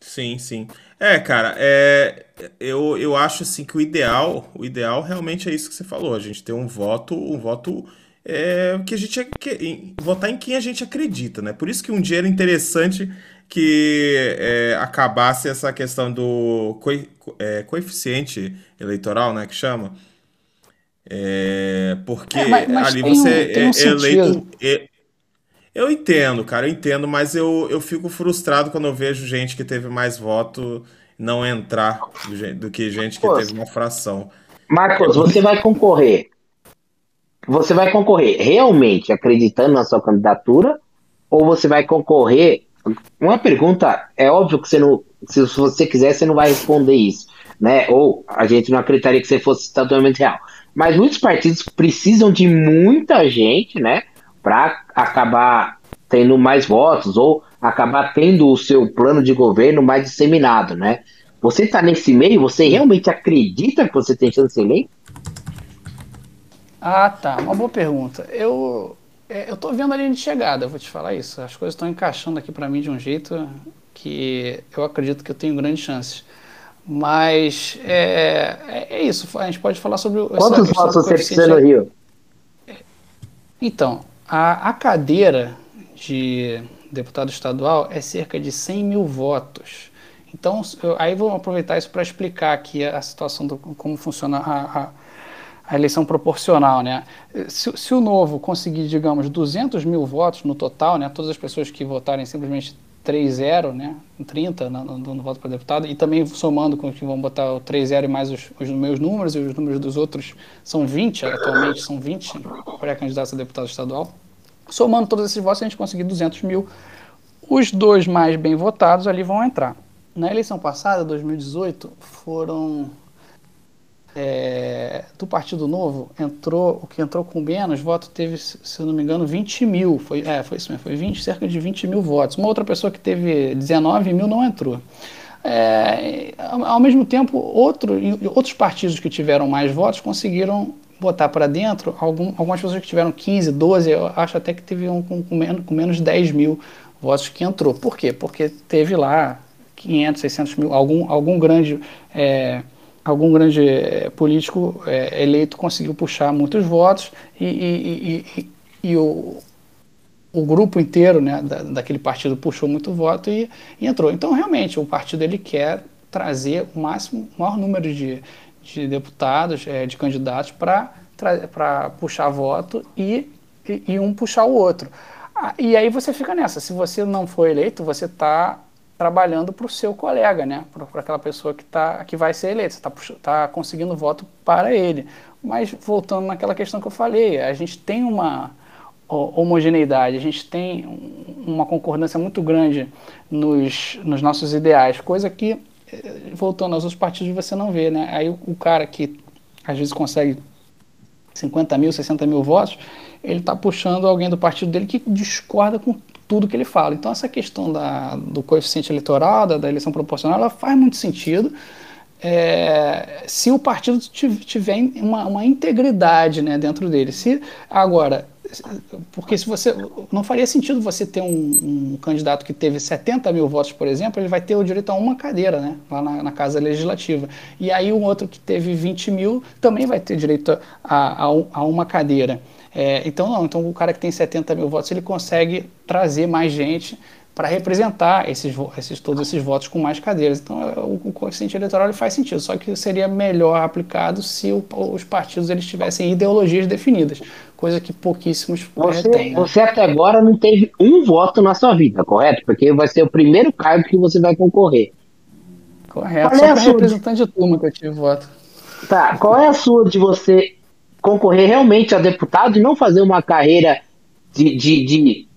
Speaker 2: Sim, sim. É, cara, é, eu, eu acho assim que o ideal, o ideal realmente é isso que você falou, a gente ter um voto, um voto é, que a gente que, votar em quem a gente acredita, né? Por isso que um dia era interessante que é, acabasse essa questão do co, é, coeficiente eleitoral, né? Que chama. É, porque é, mas, mas ali você um, um é eleito. Eu entendo, cara, eu entendo, mas eu, eu fico frustrado quando eu vejo gente que teve mais voto não entrar do, do que gente que teve uma fração.
Speaker 4: Marcos, você vai concorrer você vai concorrer realmente acreditando na sua candidatura ou você vai concorrer? Uma pergunta, é óbvio que você não, se você quiser, você não vai responder isso, né? Ou a gente não acreditaria que você fosse totalmente real. Mas muitos partidos precisam de muita gente, né, para acabar tendo mais votos ou acabar tendo o seu plano de governo mais disseminado, né? Você está nesse meio, você realmente acredita que você tem chance de ser eleito?
Speaker 3: Ah, tá. Uma boa pergunta. Eu, é, eu tô vendo a linha de chegada, vou te falar isso. As coisas estão encaixando aqui para mim de um jeito que eu acredito que eu tenho grandes chances. Mas é, é, é isso. A gente pode falar sobre.
Speaker 4: Quantos votos você precisa no Rio?
Speaker 3: Então, a, a cadeira de deputado estadual é cerca de 100 mil votos. Então, eu, aí vou aproveitar isso para explicar aqui a, a situação do como funciona a, a, a eleição proporcional, né? Se, se, o Novo conseguir, digamos, 200 mil votos no total, né? Todas as pessoas que votarem simplesmente 3-0, né? 30 no, no, no voto para deputado, e também somando com que vão botar o 3-0 e mais os, os, meus números, e os números dos outros são 20, atualmente são 20 pré-candidatos a deputado estadual. Somando todos esses votos, a gente conseguir 200 mil. Os dois mais bem votados ali vão entrar. Na eleição passada, 2018, foram é, do Partido Novo, entrou, o que entrou com menos votos teve, se eu não me engano, 20 mil. Foi, é, foi isso mesmo, foi 20, cerca de 20 mil votos. Uma outra pessoa que teve 19 mil não entrou. É, ao mesmo tempo, outro, outros partidos que tiveram mais votos conseguiram botar para dentro algum, algumas pessoas que tiveram 15, 12, eu acho até que teve um com, com, menos, com menos de 10 mil votos que entrou. Por quê? Porque teve lá 500, 600 mil, algum, algum grande, é, algum grande é, político é, eleito conseguiu puxar muitos votos e, e, e, e o, o grupo inteiro né, da, daquele partido puxou muito voto e, entrou. Então, realmente, o partido ele quer trazer o máximo, o maior número de, de deputados, é, de candidatos para puxar voto e, e, um puxar o outro. Ah, e aí você fica nessa. Se você não for eleito, você está trabalhando para o seu colega, né? Para aquela pessoa que, tá, que vai ser eleita. Está tá conseguindo voto para ele. Mas voltando naquela questão que eu falei, a gente tem uma homogeneidade, a gente tem uma concordância muito grande nos, nos nossos ideais, coisa que, eh, voltando aos outros partidos, você não vê, né? Aí o, o cara que às vezes consegue 50 mil, 60 mil votos, ele está puxando alguém do partido dele que discorda com tudo que ele fala. Então, essa questão da, do coeficiente eleitoral, da, da eleição proporcional, ela faz muito sentido é, se o partido tiver uma, uma integridade né, dentro dele. Se Agora, porque se você não faria sentido você ter um, um, candidato que teve 70 mil votos, por exemplo, ele vai ter o direito a uma cadeira, né, lá na, na Casa Legislativa. E aí um outro que teve 20 mil também vai ter direito a, a, a uma cadeira. É, então não, então o cara que tem 70 mil votos ele consegue trazer mais gente para representar esses, esses, todos esses votos com mais cadeiras. Então, é, o, o coeficiente eleitoral faz sentido, só que seria melhor aplicado se o, os partidos eles tivessem ideologias definidas, coisa que pouquíssimos é,
Speaker 4: você,
Speaker 3: têm. Né?
Speaker 4: Você até agora não teve um voto na sua vida, correto? Porque vai ser o primeiro cargo que você vai concorrer.
Speaker 3: Correto, qual só é para representante de turma que eu tive voto.
Speaker 4: Tá, qual é a sua de você concorrer realmente a deputado e não fazer uma carreira de, de, de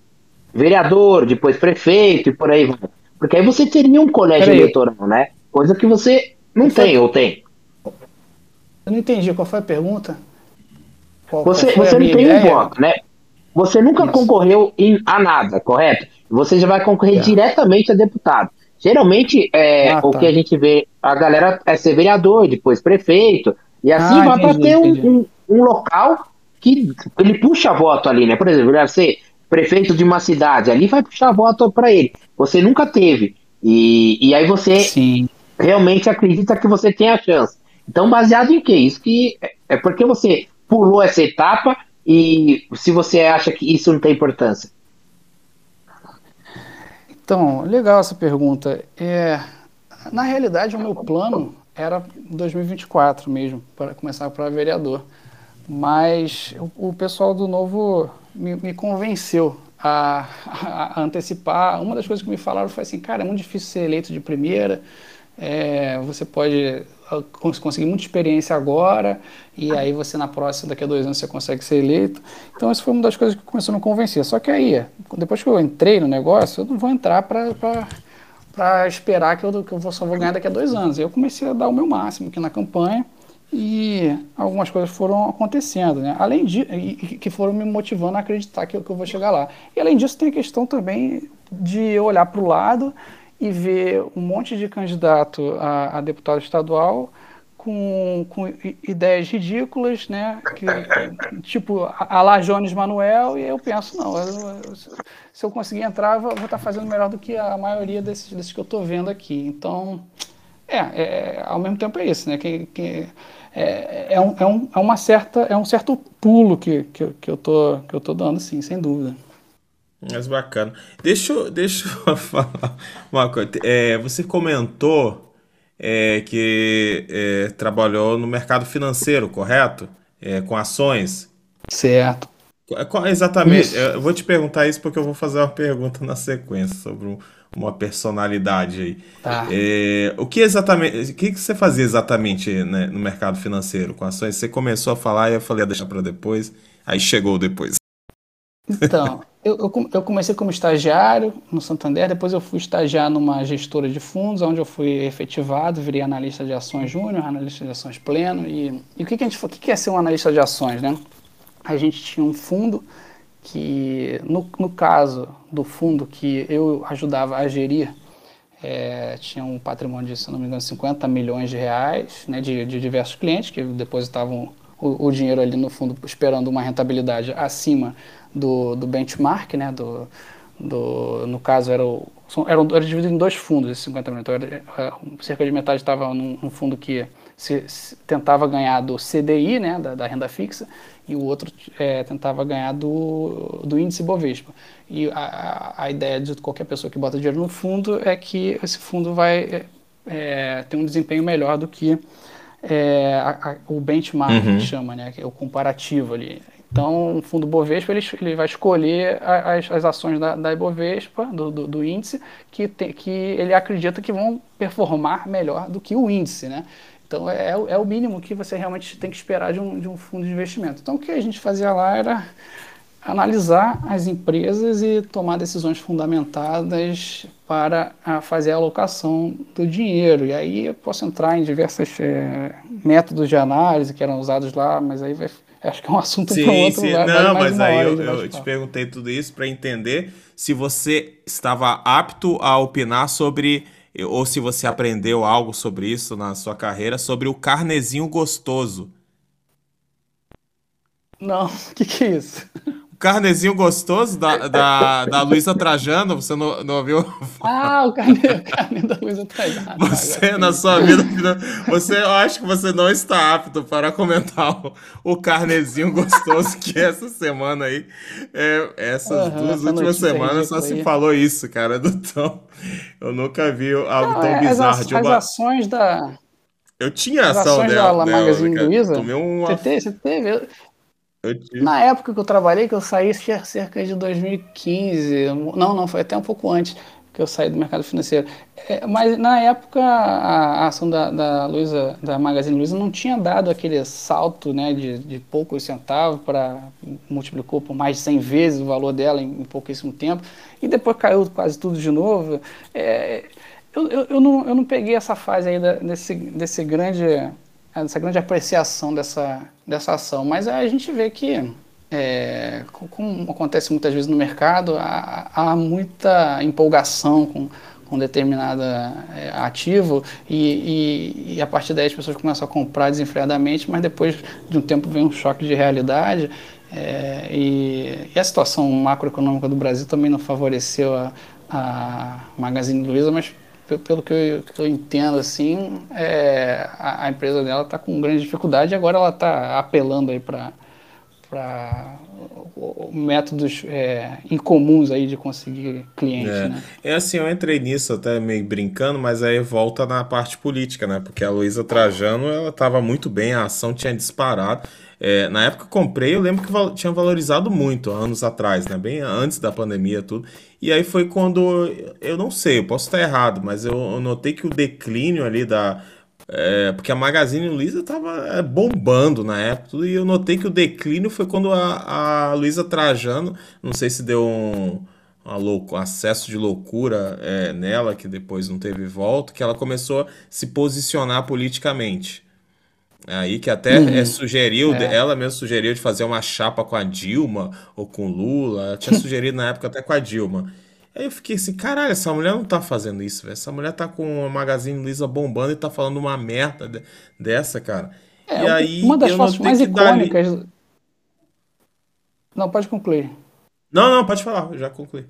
Speaker 4: vereador, depois prefeito e por aí vai. Porque aí você teria um colégio eleitoral, né? Coisa que você não tem, ou tem.
Speaker 3: Eu não entendi, qual foi a pergunta?
Speaker 4: Qual, você qual você não tem ideia? um voto, né? Você nunca Isso. concorreu em, a nada, correto? Você já vai concorrer é. diretamente a deputado. Geralmente, é, ah, tá. o que a gente vê, a galera é ser vereador, depois prefeito, e assim ah, vai para ter um, um, um, local que ele puxa voto ali, né? Por exemplo, deve ser prefeito de uma cidade, ali vai puxar voto para ele. Você nunca teve. E, e aí você Sim. realmente acredita que você tem a chance. Então, baseado em quê? Isso que é porque você pulou essa etapa e se você acha que isso não tem importância.
Speaker 3: Então, legal essa pergunta. É, na realidade, o meu plano era 2024 mesmo, para começar para vereador. Mas o, o pessoal do Novo me, me convenceu a, a, antecipar. Uma das coisas que me falaram foi assim, cara, é muito difícil ser eleito de primeira, é, você pode ah, conseguir muita experiência agora e aí você na próxima, daqui a dois anos, você consegue ser eleito. Então, isso foi uma das coisas que começou a me convencer. Só que aí, depois que eu entrei no negócio, eu não vou entrar para esperar que eu, que eu só vou ganhar daqui a dois anos. Eu comecei a dar o meu máximo aqui na campanha e algumas coisas foram acontecendo, né? Além de que foram me motivando a acreditar que eu, eu vou chegar lá. E além disso tem a questão também de olhar para o lado e ver um monte de candidato a, a deputado estadual com, com, ideias ridículas, né? Que, tipo, a, lá Jones Manuel, e eu penso, não, eu, eu, se eu conseguir entrar, eu vou estar tá fazendo melhor do que a maioria desses, desses que eu estou vendo aqui. Então, É, é, ao mesmo tempo é isso, né? É, é, um, é, um, é uma certa, é um certo pulo que, que, que, eu tô, que eu tô dando, sim, sem dúvida.
Speaker 2: Mas bacana. Deixa, eu, deixa eu falar uma coisa. É, você comentou é, que é, trabalhou no mercado financeiro, correto? É, com ações.
Speaker 3: Certo.
Speaker 2: Exatamente. Isso. Eu vou te perguntar isso porque eu vou fazer uma pergunta na sequência sobre um, uma personalidade aí. Tá. É, o que exatamente, o que você fazia exatamente né, no mercado financeiro com ações? Você começou a falar e eu falei a deixar para depois, aí chegou depois.
Speaker 3: Então, eu, eu, eu, comecei como estagiário no Santander, depois eu fui estagiar numa gestora de fundos, onde eu fui efetivado, virei analista de ações júnior, analista de ações pleno. E, e o que, que a gente o que, que é ser um analista de ações, né? A gente tinha um fundo que, no, no caso do fundo que eu ajudava a gerir, é, tinha um patrimônio de, se não me engano, 50 milhões de reais, né, de, de diversos clientes que depositavam o, o, dinheiro ali no fundo esperando uma rentabilidade acima do, do benchmark, né, do, do, no caso era, o, era, era dividido em dois fundos esses 50 milhões, então era, é, cerca de metade estava num, num fundo que se, se, tentava ganhar do CDI, né, da, da renda fixa, e o outro é, tentava ganhar do, do índice Bovespa. E a, a ideia de qualquer pessoa que bota dinheiro no fundo é que esse fundo vai é, é ter um desempenho melhor do que é, a, a, o benchmark, uhum. que chama, né, que é o comparativo ali. Então, o fundo Bovespa ele, ele vai escolher as, as ações da, da Ibovespa, do, do, do índice, que, tem, que ele acredita que vão performar melhor do que o índice. Né? Então é, é o mínimo que você realmente tem que esperar de um, de um fundo de investimento. Então o que a gente fazia lá era analisar as empresas e tomar decisões fundamentadas para a, fazer a alocação do dinheiro. E aí eu posso entrar em diversos é, métodos de análise que eram usados lá, mas aí vai, acho que é um assunto para outro
Speaker 2: sim.
Speaker 3: lugar.
Speaker 2: Não, mas aí eu, eu te perguntei tudo isso para entender se você estava apto a opinar sobre ou se você aprendeu algo sobre isso na sua carreira, sobre o carnezinho gostoso.
Speaker 3: Não, o que, que é isso?
Speaker 2: Carnezinho gostoso da, da, da Luísa Trajano, você não, não ouviu?
Speaker 3: Ah, o carne, o carne da Luísa Trajano.
Speaker 2: Você, na sua vida, você, eu acho que você não está apto para comentar o, o carnezinho gostoso que essa semana aí, é, essas uhum, duas últimas semanas só se falou isso, cara, do Tom. Eu nunca vi algo não, tão é, bizarro.
Speaker 3: As, de uma... as ações da...
Speaker 2: Eu tinha ação
Speaker 3: ações
Speaker 2: dela.
Speaker 3: da Magazine Luiza? Tomei uma... Você teve? Você teve? Na época que eu trabalhei, que eu saí cerca de 2015, não, não, foi até um pouco antes que eu saí do mercado financeiro. É, mas na época a, a ação da, da Luiza, da Magazine Luiza não tinha dado aquele salto né, de, de poucos centavos para multiplicou por mais de 100 vezes o valor dela em, em pouquíssimo tempo e depois caiu quase tudo de novo. É, eu, eu, eu, não, eu não peguei essa fase aí da, desse, desse grande essa grande apreciação dessa, dessa ação. Mas a gente vê que, é, como acontece muitas vezes no mercado, há, há muita empolgação com, com determinado é, ativo e, e, e, a partir daí as pessoas começam a comprar desenfreadamente, mas depois de um tempo vem um choque de realidade é, e, e, a situação macroeconômica do Brasil também não favoreceu a, a Magazine Luiza, mas pelo que eu, que eu entendo, assim, é, a, a, empresa dela está com grande dificuldade e agora ela está apelando aí para métodos é, incomuns aí de conseguir clientes,
Speaker 2: é.
Speaker 3: né?
Speaker 2: É assim, eu entrei nisso até meio brincando, mas aí volta na parte política, né? Porque a Luísa Trajano, ela estava muito bem, a ação tinha disparado. É, na época que comprei, eu lembro que tinha valorizado muito, anos atrás, né? Bem antes da pandemia tudo. E aí foi quando, eu não sei, eu posso estar errado, mas eu, eu notei que o declínio ali da... É, porque a Magazine Luiza estava é, bombando na época, e eu notei que o declínio foi quando a, a Luiza Trajano, não sei se deu um, louco, acesso de loucura é, nela, que depois não teve volta, que ela começou a se posicionar politicamente. Aí que até uhum. é, sugeriu, é. ela mesma sugeriu de fazer uma chapa com a Dilma ou com Lula. Ela tinha sugerido na época até com a Dilma. Aí eu fiquei assim, caralho, essa mulher não tá fazendo isso, velho. Essa mulher tá com a Magazine Luiza bombando e tá falando uma merda de, dessa, cara.
Speaker 3: É, e aí, uma das fotos mais icônicas. Dali... Não, pode concluir.
Speaker 2: Não, não, pode falar, já concluí.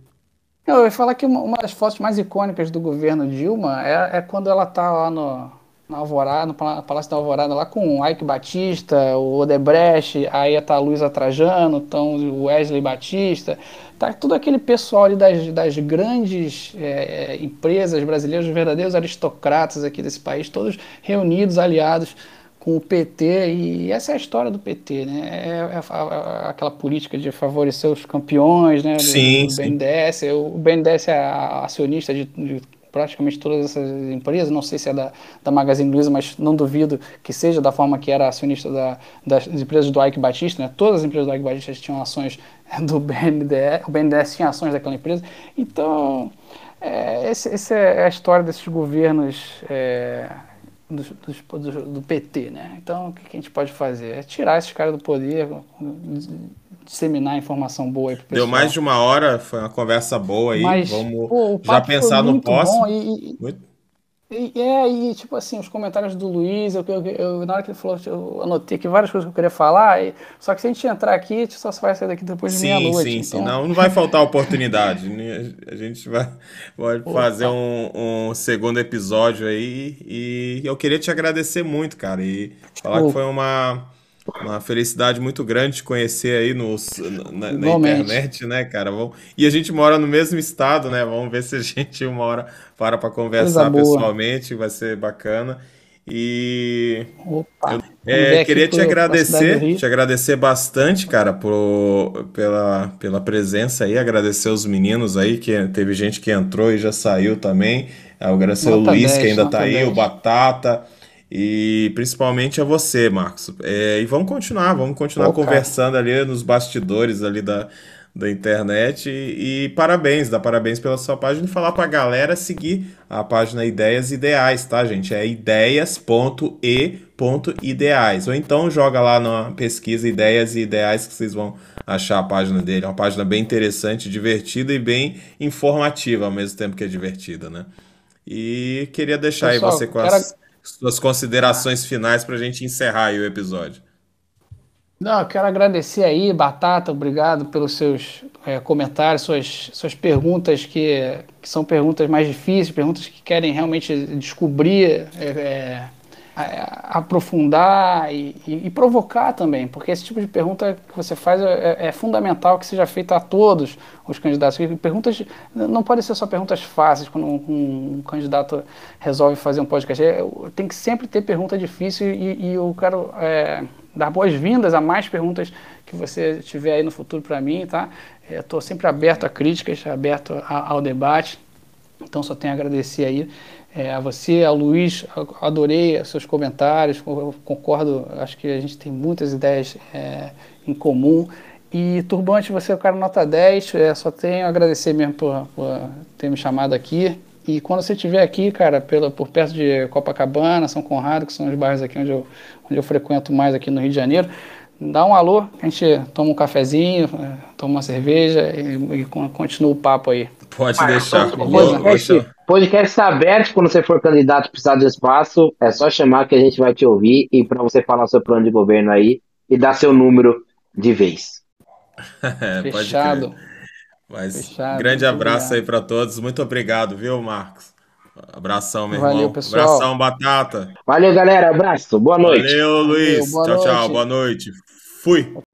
Speaker 3: Eu ia falar que uma, uma das fotos mais icônicas do governo Dilma é, é quando ela tá lá no, na Alvorada, no Palácio da Alvorada, lá com o Ike Batista, o Odebrecht, aí tá a Luísa Trajano, então o Wesley Batista, tá todo aquele pessoal ali das, das grandes é, empresas brasileiras, os verdadeiros aristocratas aqui desse país, todos reunidos, aliados com o PT, e essa é a história do PT, né? É, é, é aquela política de favorecer os campeões, né?
Speaker 2: Sim,
Speaker 3: do, do BNDES. O BNDES é acionista de, de praticamente todas essas empresas, não sei se é da, da Magazine Luiza, mas não duvido que seja da forma que era acionista da, das empresas do Ike Batista, né? todas as empresas do Ike Batista tinham ações do BNDES, o BNDES tinha ações daquela empresa, então é, esse, essa é a história desses governos é, do, do, do, PT, né? Então o que a gente pode fazer? É tirar esses caras do poder, disseminar informação boa aí pro pessoal.
Speaker 2: Deu mais de uma hora, foi uma conversa boa aí. Mas, Vamos pô, já pensar no próximo.
Speaker 3: E, muito... e, é, e tipo assim, os comentários do Luiz, eu, eu, eu, na hora que ele falou, eu anotei aqui várias coisas que eu queria falar, e, só que se a gente entrar aqui, a gente só vai sair daqui depois de meia-noite.
Speaker 2: Sim, então... sim, não, não vai faltar oportunidade. Né? a gente vai, vai fazer um, um, segundo episódio aí, e eu queria te agradecer muito, cara, e falar que foi uma uma felicidade muito grande te conhecer aí no, na, na internet, né, cara? Vamos... E a gente mora no mesmo estado, né? Vamos ver se a gente uma hora para para conversar pessoalmente, vai ser bacana. E Opa, eu é, queria te agradecer, te agradecer bastante, cara, por, pela, pela presença aí, agradecer os meninos aí, que teve gente que entrou e já saiu também. Agradecer nota o Luiz, 10, que ainda tá 10. aí, o Batata e principalmente a você, Marcos. É, e vamos continuar, vamos continuar conversando ali nos bastidores ali da, da internet. E, e, parabéns, dá parabéns pela sua página e falar para a galera seguir a página Ideias Ideais, tá, gente? É ideias.e.ideais. Ou então joga lá na pesquisa Ideias e Ideais que vocês vão achar a página dele. É uma página bem interessante, divertida e bem informativa ao mesmo tempo que é divertida, né? E queria deixar Pessoal, aí você com as suas considerações finais para a gente encerrar o episódio.
Speaker 3: Não, quero agradecer aí, Batata, obrigado pelos seus é, comentários, suas, suas perguntas que, que, são perguntas mais difíceis, perguntas que querem realmente descobrir é, é aprofundar e, e, e, provocar também, porque esse tipo de pergunta que você faz é, é, é fundamental que seja feita a todos os candidatos. Perguntas não podem ser só perguntas fáceis quando um, um candidato resolve fazer um podcast. É, tem que sempre ter pergunta difícil e, e eu quero é, dar boas-vindas a mais perguntas que você tiver aí no futuro para mim, tá? Estou sempre aberto a críticas, aberto a, ao debate, então só tenho a agradecer aí é, a você, ao Luiz, adorei seus comentários, concordo, acho que a gente tem muitas ideias é, em comum. E Turbante, você é o cara nota 10, é, só tenho a agradecer mesmo por, por, ter me chamado aqui. E quando você estiver aqui, cara, pela, por perto de Copacabana, São Conrado, que são os bairros aqui onde eu, onde eu frequento mais aqui no Rio de Janeiro, dá um alô, a gente toma um cafezinho, é, toma uma cerveja e, e continua o papo aí.
Speaker 2: Pode deixar.
Speaker 4: Podcast, podcast está aberto quando você for candidato precisar de espaço. É só chamar que a gente vai te ouvir e para você falar seu plano de governo aí e dar seu número de vez.
Speaker 2: é, Fechado. Mas Fechado, grande abraço obrigado. aí para todos. Muito obrigado, viu, Marcos? Abração, meu
Speaker 3: Valeu,
Speaker 2: irmão.
Speaker 3: Pessoal.
Speaker 2: Abração, Batata.
Speaker 4: Valeu, galera. Abraço. Boa noite.
Speaker 2: Valeu, Luiz. Valeu, boa tchau, noite. tchau. Boa noite. Fui.